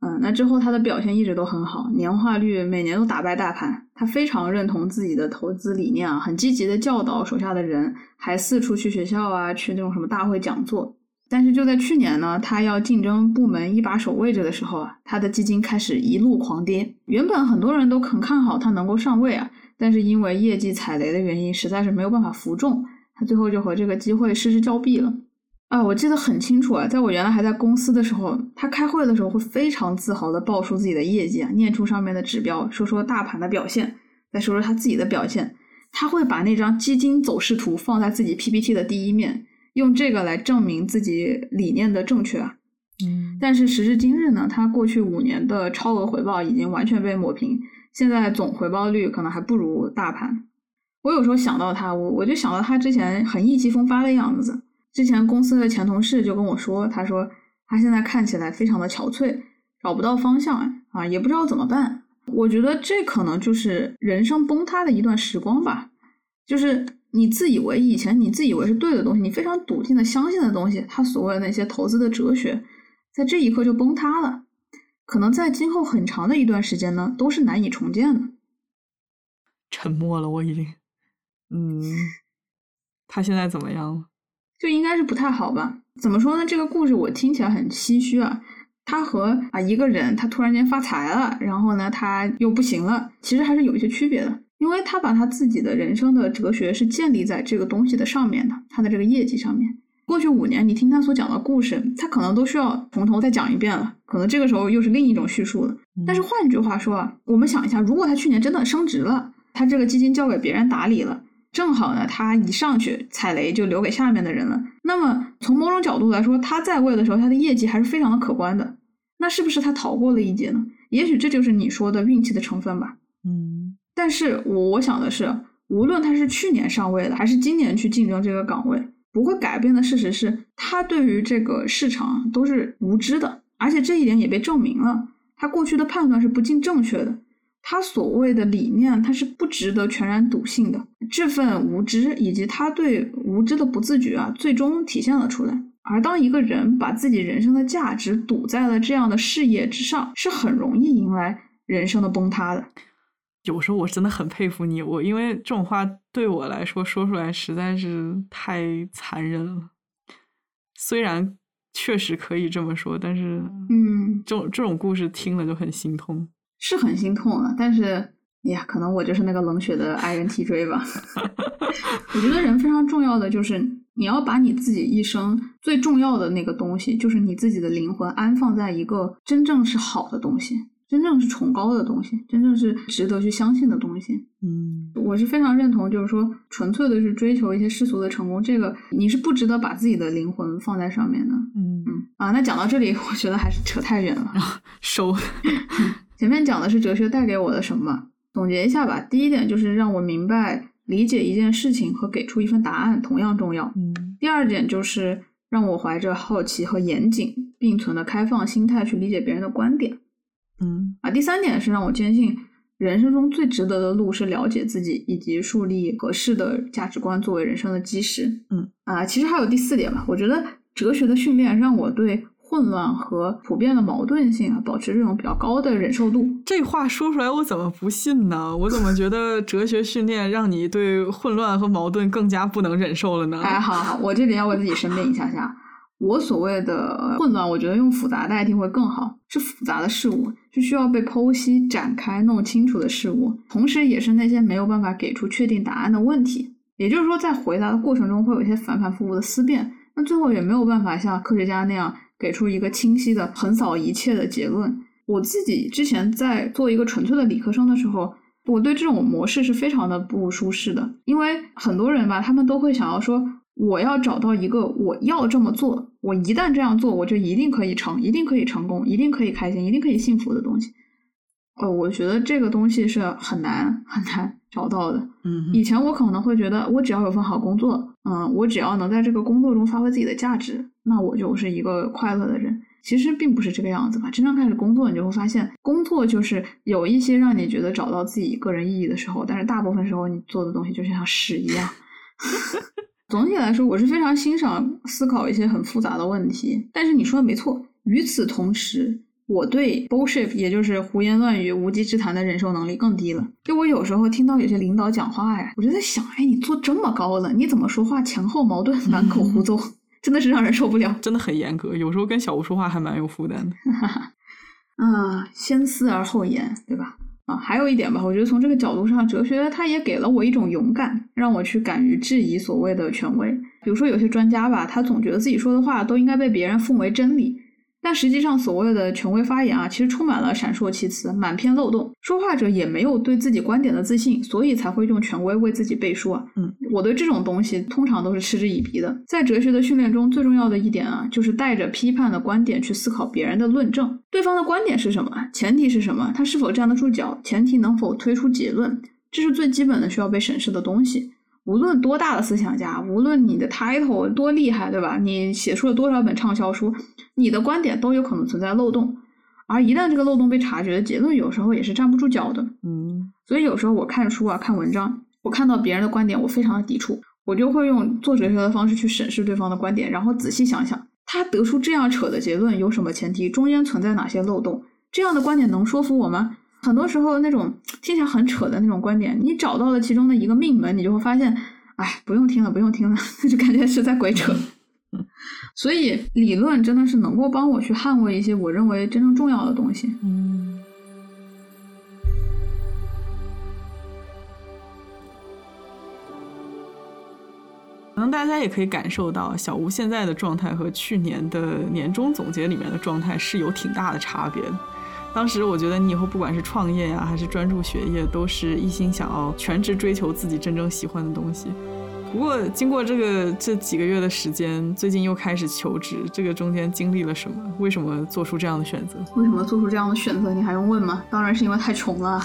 嗯，那之后他的表现一直都很好，年化率每年都打败大盘。他非常认同自己的投资理念啊，很积极的教导手下的人，还四处去学校啊，去那种什么大会讲座。但是就在去年呢，他要竞争部门一把手位置的时候啊，他的基金开始一路狂跌。原本很多人都很看好他能够上位啊，但是因为业绩踩雷的原因，实在是没有办法服众，他最后就和这个机会失之交臂了。啊，我记得很清楚啊，在我原来还在公司的时候，他开会的时候会非常自豪的报出自己的业绩啊，念出上面的指标，说说大盘的表现，再说说他自己的表现。他会把那张基金走势图放在自己 PPT 的第一面。用这个来证明自己理念的正确啊，嗯，但是时至今日呢，他过去五年的超额回报已经完全被抹平，现在总回报率可能还不如大盘。我有时候想到他，我我就想到他之前很意气风发的样子。之前公司的前同事就跟我说，他说他现在看起来非常的憔悴，找不到方向啊，也不知道怎么办。我觉得这可能就是人生崩塌的一段时光吧，就是。你自以为以前你自以为是对的东西，你非常笃定的相信的东西，他所谓的那些投资的哲学，在这一刻就崩塌了。可能在今后很长的一段时间呢，都是难以重建的。沉默了，我已经。嗯，他现在怎么样了？就应该是不太好吧？怎么说呢？这个故事我听起来很唏嘘啊。他和啊一个人，他突然间发财了，然后呢他又不行了，其实还是有一些区别的。因为他把他自己的人生的哲学是建立在这个东西的上面的，他的这个业绩上面。过去五年，你听他所讲的故事，他可能都需要从头再讲一遍了，可能这个时候又是另一种叙述了。但是换句话说啊，我们想一下，如果他去年真的升职了，他这个基金交给别人打理了，正好呢，他一上去踩雷就留给下面的人了。那么从某种角度来说，他在位的时候，他的业绩还是非常的可观的。那是不是他逃过了一劫呢？也许这就是你说的运气的成分吧。嗯。但是我我想的是，无论他是去年上位的，还是今年去竞争这个岗位，不会改变的事实是他对于这个市场都是无知的，而且这一点也被证明了。他过去的判断是不尽正确的，他所谓的理念，他是不值得全然笃信的。这份无知以及他对无知的不自觉啊，最终体现了出来。而当一个人把自己人生的价值赌在了这样的事业之上，是很容易迎来人生的崩塌的。有时候我真的很佩服你，我因为这种话对我来说说出来实在是太残忍了。虽然确实可以这么说，但是，嗯，这种这种故事听了就很心痛，是很心痛啊。但是，呀，可能我就是那个冷血的 INTJ 吧。我觉得人非常重要的就是你要把你自己一生最重要的那个东西，就是你自己的灵魂，安放在一个真正是好的东西。真正是崇高的东西，真正是值得去相信的东西。嗯，我是非常认同，就是说，纯粹的是追求一些世俗的成功，这个你是不值得把自己的灵魂放在上面的。嗯嗯啊，那讲到这里，我觉得还是扯太远了。收。前面讲的是哲学带给我的什么？总结一下吧。第一点就是让我明白理解一件事情和给出一份答案同样重要。嗯。第二点就是让我怀着好奇和严谨并存的开放心态去理解别人的观点。嗯啊，第三点是让我坚信，人生中最值得的路是了解自己以及树立合适的价值观作为人生的基石。嗯啊，其实还有第四点吧，我觉得哲学的训练让我对混乱和普遍的矛盾性啊保持这种比较高的忍受度。这话说出来，我怎么不信呢？我怎么觉得哲学训练让你对混乱和矛盾更加不能忍受了呢？哎，好好，我这里要为自己申辩一下下。我所谓的混乱，我觉得用复杂代替会更好。是复杂的事物，是需要被剖析、展开、弄清楚的事物，同时也是那些没有办法给出确定答案的问题。也就是说，在回答的过程中会有一些反反复复的思辨，那最后也没有办法像科学家那样给出一个清晰的、横扫一切的结论。我自己之前在做一个纯粹的理科生的时候，我对这种模式是非常的不舒适的，因为很多人吧，他们都会想要说。我要找到一个我要这么做，我一旦这样做，我就一定可以成，一定可以成功，一定可以开心，一定可以幸福的东西。呃，我觉得这个东西是很难很难找到的。嗯，以前我可能会觉得，我只要有份好工作，嗯，我只要能在这个工作中发挥自己的价值，那我就是一个快乐的人。其实并不是这个样子吧。真正开始工作，你就会发现，工作就是有一些让你觉得找到自己个人意义的时候，但是大部分时候你做的东西就像屎一样。总体来说，我是非常欣赏思考一些很复杂的问题。但是你说的没错，与此同时，我对 bullshit，也就是胡言乱语、无稽之谈的忍受能力更低了。就我有时候听到有些领导讲话呀，我就在想，哎，你做这么高了，你怎么说话前后矛盾、满口胡诌，真的是让人受不了。真的很严格，有时候跟小吴说话还蛮有负担的。啊，先思而后言，对吧？啊，还有一点吧，我觉得从这个角度上，哲学它也给了我一种勇敢，让我去敢于质疑所谓的权威。比如说，有些专家吧，他总觉得自己说的话都应该被别人奉为真理。但实际上，所谓的权威发言啊，其实充满了闪烁其词，满篇漏洞。说话者也没有对自己观点的自信，所以才会用权威为自己背书啊。嗯，我对这种东西通常都是嗤之以鼻的。在哲学的训练中，最重要的一点啊，就是带着批判的观点去思考别人的论证。对方的观点是什么？前提是什么？他是否站得住脚？前提能否推出结论？这是最基本的需要被审视的东西。无论多大的思想家，无论你的 title 多厉害，对吧？你写出了多少本畅销书，你的观点都有可能存在漏洞。而一旦这个漏洞被察觉，结论有时候也是站不住脚的。嗯所以有时候我看书啊、看文章，我看到别人的观点，我非常的抵触，我就会用做哲学的方式去审视对方的观点，然后仔细想想，他得出这样扯的结论有什么前提，中间存在哪些漏洞，这样的观点能说服我吗？很多时候那种听起来很扯的那种观点，你找到了其中的一个命门，你就会发现，哎，不用听了，不用听了，就感觉是在鬼扯。所以理论真的是能够帮我去捍卫一些我认为真正重要的东西。嗯，可能大家也可以感受到，小吴现在的状态和去年的年终总结里面的状态是有挺大的差别的。当时我觉得你以后不管是创业呀、还是专注学业，都是一心想要全职追求自己真正喜欢的东西。不过经过这个这几个月的时间，最近又开始求职，这个中间经历了什么？为什么做出这样的选择？为什么做出这样的选择？你还用问吗？当然是因为太穷了。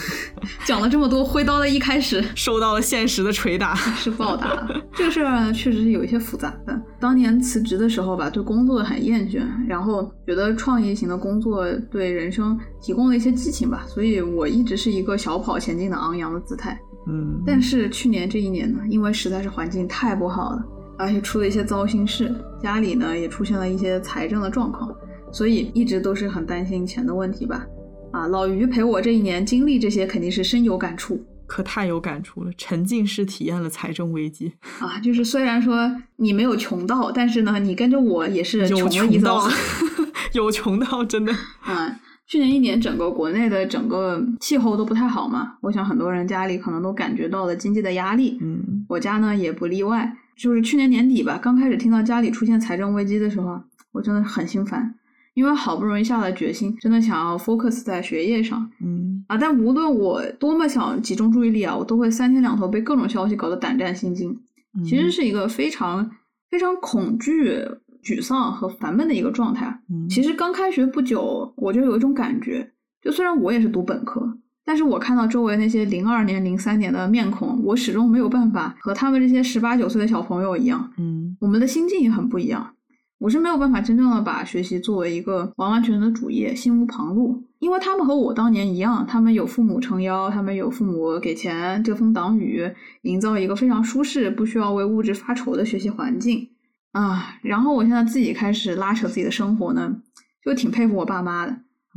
讲了这么多，挥刀的一开始受到了现实的捶打。是暴打。这个事儿呢，确实是有一些复杂的。当年辞职的时候吧，对工作很厌倦，然后觉得创意型的工作对人生提供了一些激情吧，所以我一直是一个小跑前进的昂扬的姿态。嗯，但是去年这一年呢，因为实在是环境太不好了，而且出了一些糟心事，家里呢也出现了一些财政的状况，所以一直都是很担心钱的问题吧。啊，老于陪我这一年经历这些，肯定是深有感触可太有感触了，沉浸式体验了财政危机，啊。就是虽然说你没有穷到，但是呢，你跟着我也是穷了一遭 有穷到真的。嗯，去年一年整个国内的整个气候都不太好嘛，我想很多人家里可能都感觉到了经济的压力。嗯我家呢也不例外，就是去年年底吧，刚开始听到家里出现财政危机的时候，我真的很心烦，因为好不容易下了决心，真的想要 focus 在学业上嗯啊，但无论我多么想集中注意力啊，我都会三天两头被各种消息搞得胆战心惊。嗯，其实是一个非常非常恐惧、沮丧和烦闷的一个状态。嗯其实刚开学不久，我就有一种感觉，就虽然我也是读本科，但是我看到周围那些零二年、零三年的面孔，我始终没有办法和他们这些十八九岁的小朋友一样，嗯我们的心境也很不一样。我是没有办法真正的把学习作为一个完完全全的主业，心无旁骛，因为他们和我当年一样，他们有父母撑腰，他们有父母给钱遮风挡雨，营造一个非常舒适、不需要为物质发愁的学习环境啊。然后我现在自己开始拉扯自己的生活呢，就挺佩服我爸妈的。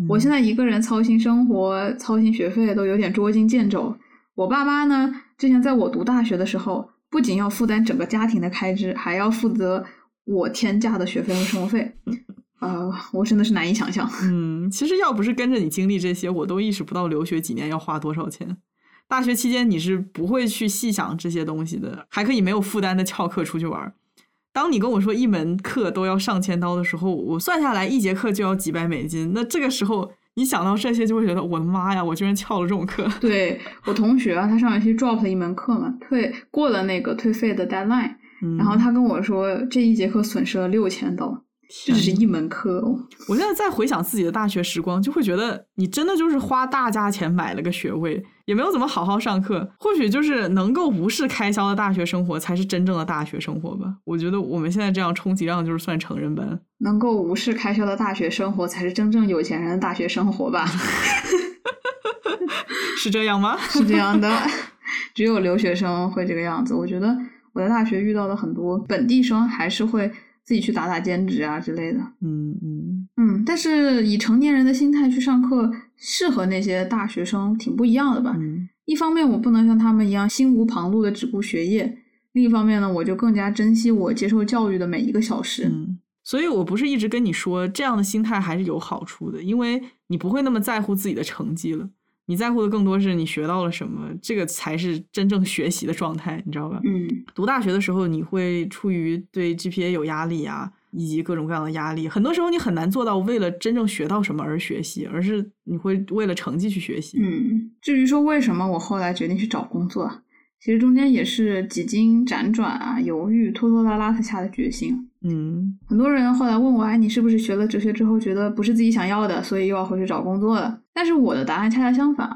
我现在一个人操心生活、操心学费都有点捉襟见肘。我爸妈呢，之前在我读大学的时候，不仅要负担整个家庭的开支，还要负责我天价的学费和生活费。呃，我真的是难以想象。嗯，其实要不是跟着你经历这些，我都意识不到留学几年要花多少钱。大学期间你是不会去细想这些东西的，还可以没有负担的翘课出去玩儿。当你跟我说一门课都要上千刀的时候，我算下来一节课就要几百美金。那这个时候你想到这些，就会觉得我的妈呀，我居然翘了这种课。对我同学啊，他上学期 drop 了一门课嘛，退过了那个退费的 deadline，嗯然后他跟我说这一节课损失了六千刀。这只是一门课哦。我现在再回想自己的大学时光，就会觉得你真的就是花大价钱买了个学位，也没有怎么好好上课。或许就是能够无视开销的大学生活，才是真正的大学生活吧。我觉得我们现在这样充其量就是算成人班。能够无视开销的大学生活，才是真正有钱人的大学生活吧？是这样吗？是这样的，只有留学生会这个样子。我觉得我在大学遇到的很多本地生，还是会自己去打打兼职啊之类的。嗯嗯嗯，但是以成年人的心态去上课，是和那些大学生挺不一样的吧？嗯一方面，我不能像他们一样心无旁骛的只顾学业；另一方面呢，我就更加珍惜我接受教育的每一个小时。嗯。所以我不是一直跟你说，这样的心态还是有好处的，因为你不会那么在乎自己的成绩了。你在乎的更多是你学到了什么，这个才是真正学习的状态，你知道吧？嗯读大学的时候，你会出于对 GPA 有压力啊，以及各种各样的压力，很多时候你很难做到为了真正学到什么而学习，而是你会为了成绩去学习。嗯，至于说为什么我后来决定去找工作，其实中间也是几经辗转啊、犹豫、拖拖拉拉才下的决心。嗯很多人后来问我，哎，你是不是学了哲学之后觉得不是自己想要的，所以又要回去找工作了？但是我的答案恰恰相反，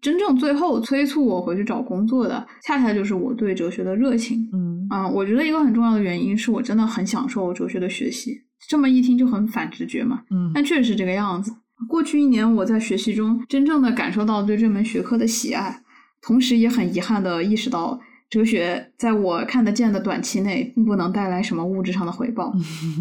真正最后催促我回去找工作的，恰恰就是我对哲学的热情。嗯啊、我觉得一个很重要的原因是我真的很享受哲学的学习。这么一听就很反直觉嘛，嗯但确实是这个样子。过去一年，我在学习中真正的感受到对这门学科的喜爱，同时也很遗憾的意识到，哲学在我看得见的短期内并不能带来什么物质上的回报。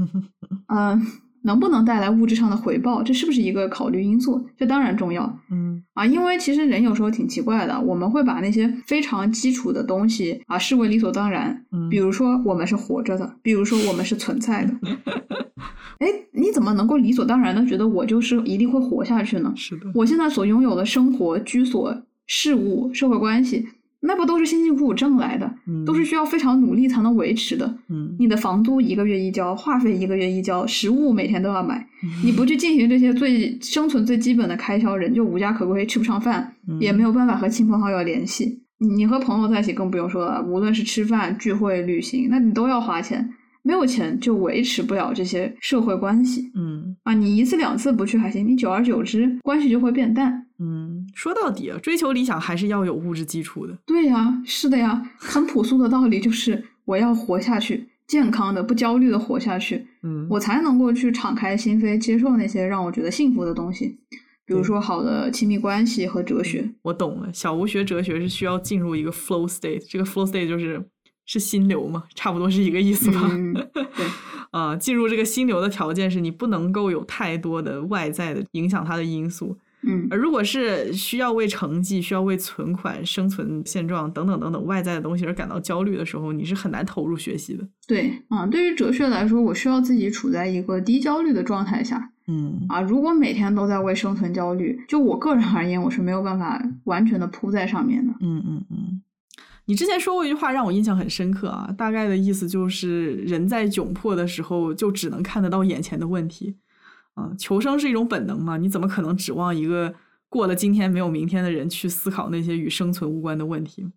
嗯、能不能带来物质上的回报，这是不是一个考虑因素？这当然重要。嗯啊，因为其实人有时候挺奇怪的，我们会把那些非常基础的东西啊视为理所当然。嗯比如说我们是活着的，比如说我们是存在的。哎，你怎么能够理所当然的觉得我就是一定会活下去呢？是的，我现在所拥有的生活、居所、事物、社会关系，那不都是辛辛苦苦挣来的，嗯都是需要非常努力才能维持的。嗯你的房租一个月一交，话费一个月一交，食物每天都要买。你不去进行这些最生存最基本的开销，人就无家可归，吃不上饭，嗯也没有办法和亲朋好友联系。你你和朋友在一起更不用说了，无论是吃饭、聚会、旅行，那你都要花钱。没有钱就维持不了这些社会关系嗯啊！你一次两次不去还行，你久而久之关系就会变淡。嗯，说到底啊，追求理想还是要有物质基础的。对呀，是的呀，很朴素的道理就是我要活下去，健康的、不焦虑的活下去，嗯，我才能够去敞开心扉，接受那些让我觉得幸福的东西，比如说好的亲密关系和哲学。我懂了，小吴学哲学是需要进入一个 flow state，这个 flow state 就是是心流嘛，差不多是一个意思吧。嗯，对，啊、进入这个心流的条件是你不能够有太多的外在的影响它的因素，嗯而如果是需要为成绩、需要为存款、生存现状等等等等外在的东西而感到焦虑的时候，你是很难投入学习的。对啊，对于哲学来说，我需要自己处在一个低焦虑的状态下嗯啊。如果每天都在为生存焦虑，就我个人而言，我是没有办法完全的扑在上面的。嗯嗯嗯。你之前说过一句话让我印象很深刻啊，大概的意思就是人在窘迫的时候就只能看得到眼前的问题，啊，求生是一种本能嘛，你怎么可能指望一个过了今天没有明天的人去思考那些与生存无关的问题？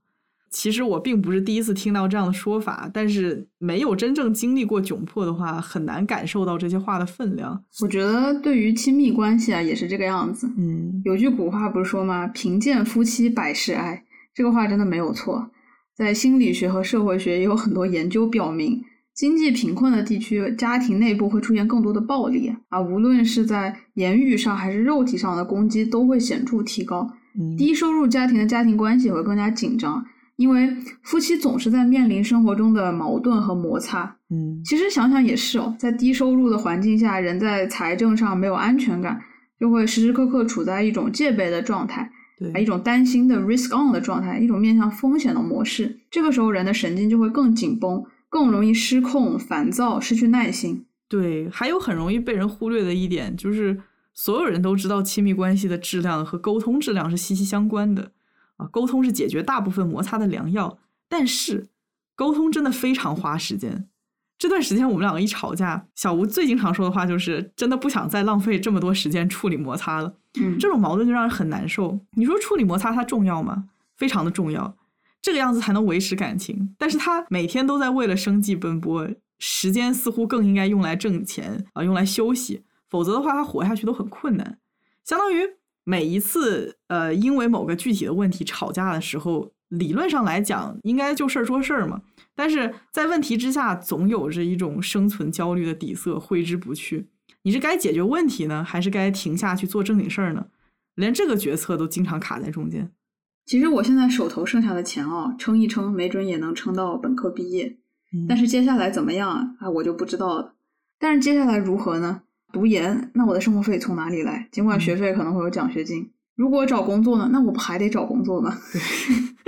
其实我并不是第一次听到这样的说法，但是没有真正经历过窘迫的话，很难感受到这些话的分量。我觉得对于亲密关系啊，也是这个样子。嗯有句古话不是说吗？“贫贱夫妻百事哀”，这个话真的没有错。在心理学和社会学也有很多研究表明，经济贫困的地区，家庭内部会出现更多的暴力啊，无论是在言语上还是肉体上的攻击，都会显著提高。嗯低收入家庭的家庭关系也会更加紧张，因为夫妻总是在面临生活中的矛盾和摩擦。嗯其实想想也是哦，在低收入的环境下，人在财政上没有安全感，就会时时刻刻处在一种戒备的状态。啊，一，种担心的 risk on 的状态，一种面向风险的模式。这个时候，人的神经就会更紧绷，更容易失控、烦躁、失去耐心。对，还有很容易被人忽略的一点，就是所有人都知道亲密关系的质量和沟通质量是息息相关的啊，沟通是解决大部分摩擦的良药，但是沟通真的非常花时间。这段时间我们两个一吵架，小吴最经常说的话就是真的不想再浪费这么多时间处理摩擦了。嗯，这种矛盾就让人很难受。你说处理摩擦它重要吗？非常的重要，这个样子才能维持感情。但是他每天都在为了生计奔波，时间似乎更应该用来挣钱啊、用来休息，否则的话，他活下去都很困难。相当于每一次呃，因为某个具体的问题吵架的时候，理论上来讲应该就事儿说事儿嘛，但是在问题之下，总有着一种生存焦虑的底色挥之不去。你是该解决问题呢，还是该停下去做正经事儿呢？连这个决策都经常卡在中间。其实我现在手头剩下的钱啊，撑一撑，没准也能撑到本科毕业。但是接下来怎么样啊？啊，我就不知道了。但是接下来如何呢？读研，那我的生活费从哪里来？尽管学费可能会有奖学金。如果找工作呢？那我不还得找工作吗？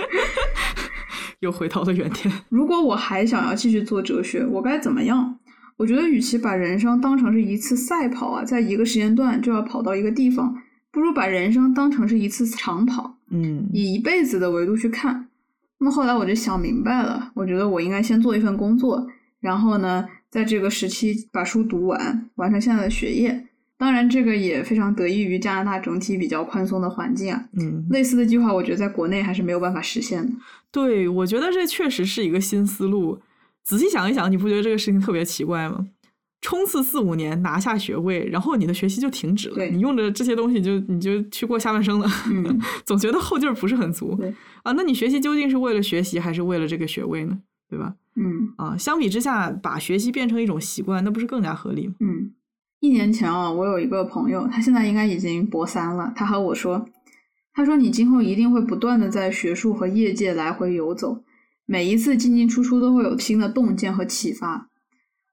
又回到了原点。如果我还想要继续做哲学，我该怎么样？我觉得，与其把人生当成是一次赛跑啊，在一个时间段就要跑到一个地方，不如把人生当成是一次长跑，嗯以一辈子的维度去看。那么后来我就想明白了，我觉得我应该先做一份工作，然后呢，在这个时期把书读完，完成现在的学业。当然，这个也非常得益于加拿大整体比较宽松的环境啊。嗯，类似的计划，我觉得在国内还是没有办法实现的。对，我觉得这确实是一个新思路。仔细想一想，你不觉得这个事情特别奇怪吗？冲刺四五年拿下学位，然后你的学习就停止了，对你用着这些东西就你就去过下半生了，嗯 总觉得后劲儿不是很足对啊。那你学习究竟是为了学习，还是为了这个学位呢？对吧？嗯啊，相比之下，把学习变成一种习惯，那不是更加合理吗？嗯，一年前啊，我有一个朋友，他现在应该已经博三了。他和我说，他说你今后一定会不断的在学术和业界来回游走，每一次进进出出都会有新的洞见和启发。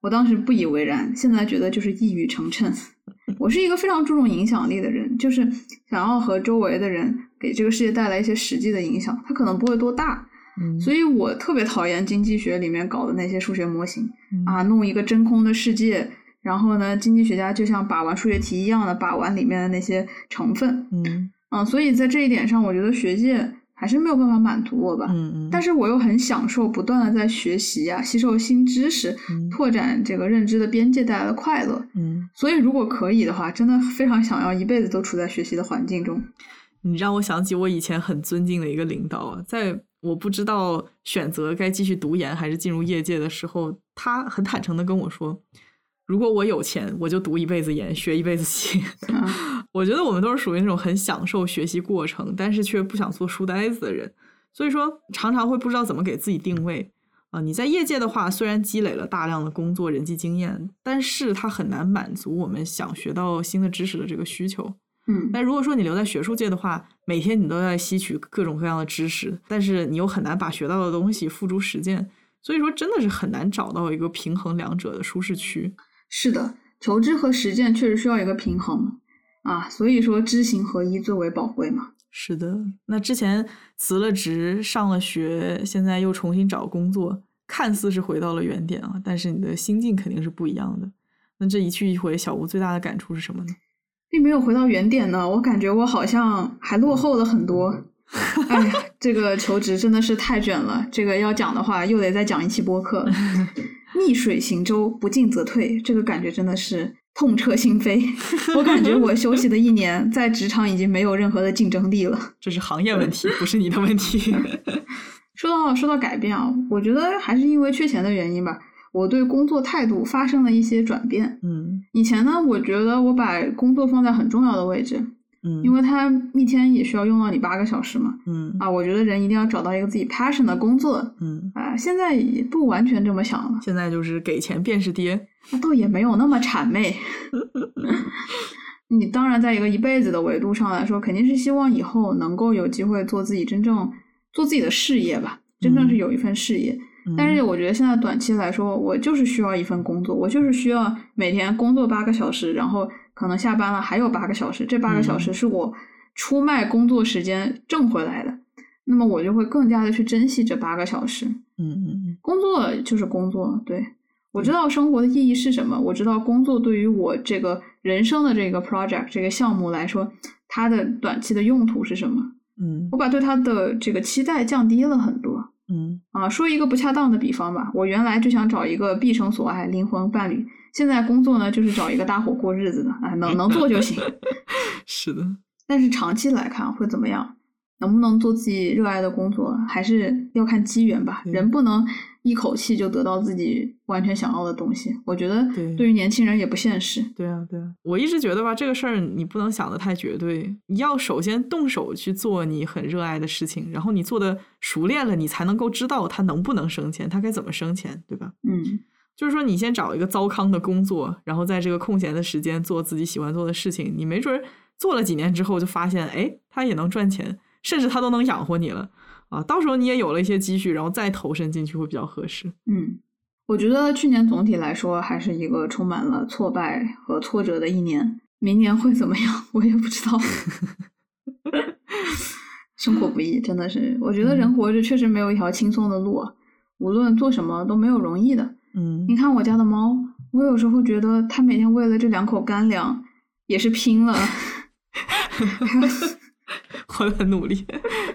我当时不以为然，现在觉得就是一语成谶。我是一个非常注重影响力的人，就是想要和周围的人给这个世界带来一些实际的影响，它可能不会多大，嗯，所以我特别讨厌经济学里面搞的那些数学模型。嗯啊，弄一个真空的世界，然后呢，经济学家就像把玩数学题一样的把玩里面的那些成分，嗯啊，所以在这一点上，我觉得学界还是没有办法满足我吧。嗯嗯，但是我又很享受不断的在学习呀、吸收新知识，嗯拓展这个认知的边界带来的快乐。嗯，所以如果可以的话，真的非常想要一辈子都处在学习的环境中。你让我想起我以前很尊敬的一个领导啊，在我不知道选择该继续读研还是进入业界的时候，他很坦诚的跟我说，如果我有钱，我就读一辈子研，学一辈子习。啊，我觉得我们都是属于那种很享受学习过程，但是却不想做书呆子的人，所以说常常会不知道怎么给自己定位啊。你在业界的话，虽然积累了大量的工作人际经验，但是它很难满足我们想学到新的知识的这个需求。嗯但如果说你留在学术界的话，每天你都在吸取各种各样的知识，但是你又很难把学到的东西付诸实践，所以说真的是很难找到一个平衡两者的舒适区。是的，求知和实践确实需要一个平衡啊，所以说知行合一最为宝贵嘛。是的，那之前辞了职，上了学，现在又重新找工作，看似是回到了原点啊，但是你的心境肯定是不一样的。那这一去一回，小吴最大的感触是什么呢？并没有回到原点呢，我感觉我好像还落后了很多。哎呀，这个求职真的是太卷了，这个要讲的话又得再讲一期播客。逆水行舟，不进则退，这个感觉真的是痛彻心扉。我感觉我休息的一年，在职场已经没有任何的竞争力了。这是行业问题，不是你的问题。说到说到改变啊，我觉得还是因为缺钱的原因吧，我对工作态度发生了一些转变。嗯以前呢，我觉得我把工作放在很重要的位置，嗯，因为他一天也需要用到你八个小时嘛。嗯啊，我觉得人一定要找到一个自己 passion 的工作嗯，啊。现在也不完全这么想了，现在就是给钱便是爹。那倒也没有那么谄媚。你当然在一个一辈子的维度上来说，肯定是希望以后能够有机会做自己真正做自己的事业吧，真正是有一份事业。但是我觉得现在短期来说，我就是需要一份工作，我就是需要每天工作八个小时，然后可能下班了还有八个小时，这八个小时是我出卖工作时间挣回来的，那么我就会更加的去珍惜这八个小时。嗯嗯工作就是工作，对我知道生活的意义是什么，我知道工作对于我这个人生的这个 project 这个项目来说，它的短期的用途是什么？嗯我把对它的这个期待降低了很多。嗯啊，说一个不恰当的比方吧，我原来就想找一个毕生所爱灵魂伴侣，现在工作呢就是找一个搭伙过日子的，哎，能能做就行。是的，但是长期来看会怎么样？能不能做自己热爱的工作，还是要看机缘吧。人不能一口气就得到自己完全想要的东西。我觉得对对于年轻人也不现实。对啊，对啊，我一直觉得吧，这个事儿你不能想的太绝对，你要首先动手去做你很热爱的事情，然后你做的熟练了，你才能够知道它能不能生钱，它该怎么生钱，对吧？嗯就是说，你先找一个糟糠的工作，然后在这个空闲的时间做自己喜欢做的事情，你没准儿做了几年之后就发现，哎，他也能赚钱，甚至他都能养活你了啊！到时候你也有了一些积蓄，然后再投身进去会比较合适。嗯，我觉得去年总体来说还是一个充满了挫败和挫折的一年。明年会怎么样，我也不知道。生活不易，真的是，我觉得人活着确实没有一条轻松的路啊，无论做什么都没有容易的。嗯你看我家的猫，我有时候觉得它每天为了这两口干粮也是拼了。活得很努力，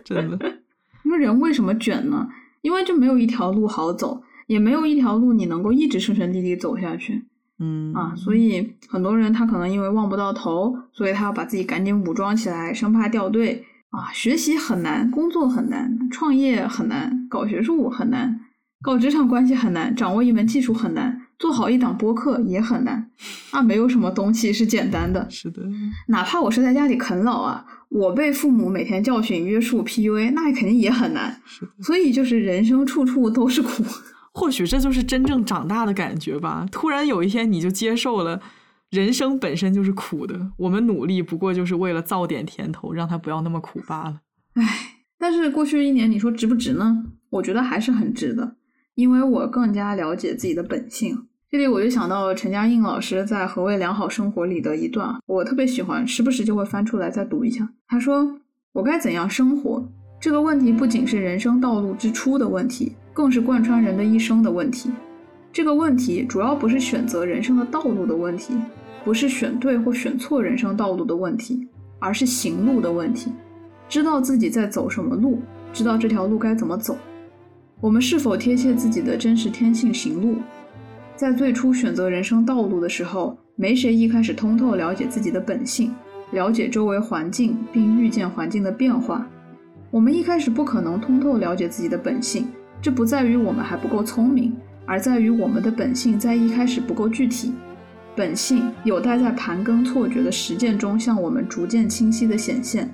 真的。那么人为什么卷呢？因为就没有一条路好走，也没有一条路你能够一直顺顺利利走下去嗯啊。所以很多人他可能因为望不到头，所以他要把自己赶紧武装起来，生怕掉队啊。学习很难，工作很难，创业很难，搞学术很难，搞职场关系很难，掌握一门技术很难，做好一档播客也很难啊。没有什么东西是简单的，是的，哪怕我是在家里啃老啊，我被父母每天教训、约束、PUA，那肯定也很难。是。所以就是人生处处都是苦。或许这就是真正长大的感觉吧。突然有一天，你就接受了，人生本身就是苦的。我们努力不过就是为了造点甜头，让它不要那么苦罢了。唉，但是过去一年你说值不值呢？我觉得还是很值的，因为我更加了解自己的本性。这里我就想到陈嘉映老师在《何谓良好生活》里的一段，我特别喜欢，时不时就会翻出来再读一下。他说：“我该怎样生活？这个问题不仅是人生道路之初的问题，更是贯穿人的一生的问题。这个问题主要不是选择人生的道路的问题，不是选对或选错人生道路的问题，而是行路的问题。知道自己在走什么路，知道这条路该怎么走。我们是否贴切自己的真实天性行路？在最初选择人生道路的时候，没谁一开始通透了解自己的本性，了解周围环境，并预见环境的变化。我们一开始不可能通透了解自己的本性，这不在于我们还不够聪明，而在于我们的本性在一开始不够具体。本性有待在盘根错觉的实践中向我们逐渐清晰的显现。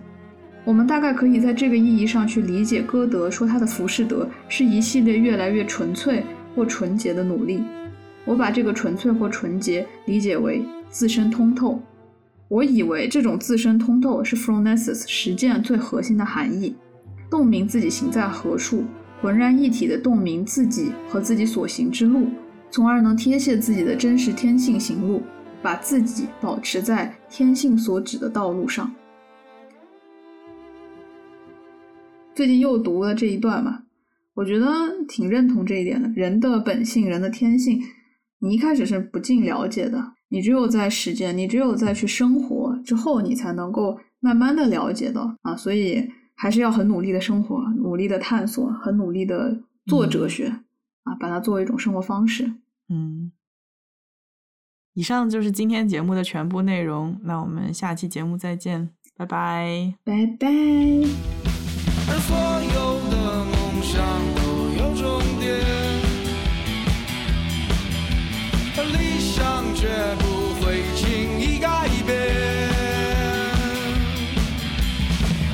我们大概可以在这个意义上去理解歌德说他的浮士德是一系列越来越纯粹或纯洁的努力。我把这个纯粹或纯洁理解为自身通透。我以为这种自身通透是 phronesis 实践最核心的含义，洞明自己行在何处，浑然一体的洞明自己和自己所行之路，从而能贴切自己的真实天性行路，把自己保持在天性所指的道路上。最近又读了这一段嘛，我觉得挺认同这一点的。人的本性，人的天性，你一开始是不尽了解的，你只有在实践，你只有在去生活之后，你才能够慢慢的了解到啊。所以还是要很努力的生活，努力的探索，很努力的做哲学、啊，把它作为一种生活方式。嗯，以上就是今天节目的全部内容。那我们下期节目再见，拜拜。拜拜。是所有的梦想都有终点，理想绝不会轻易改变。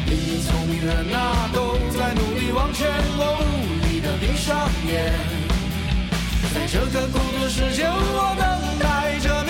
你聪明的脑都在努力往前，我努力的闭上眼。在这个孤独世界，我等待着。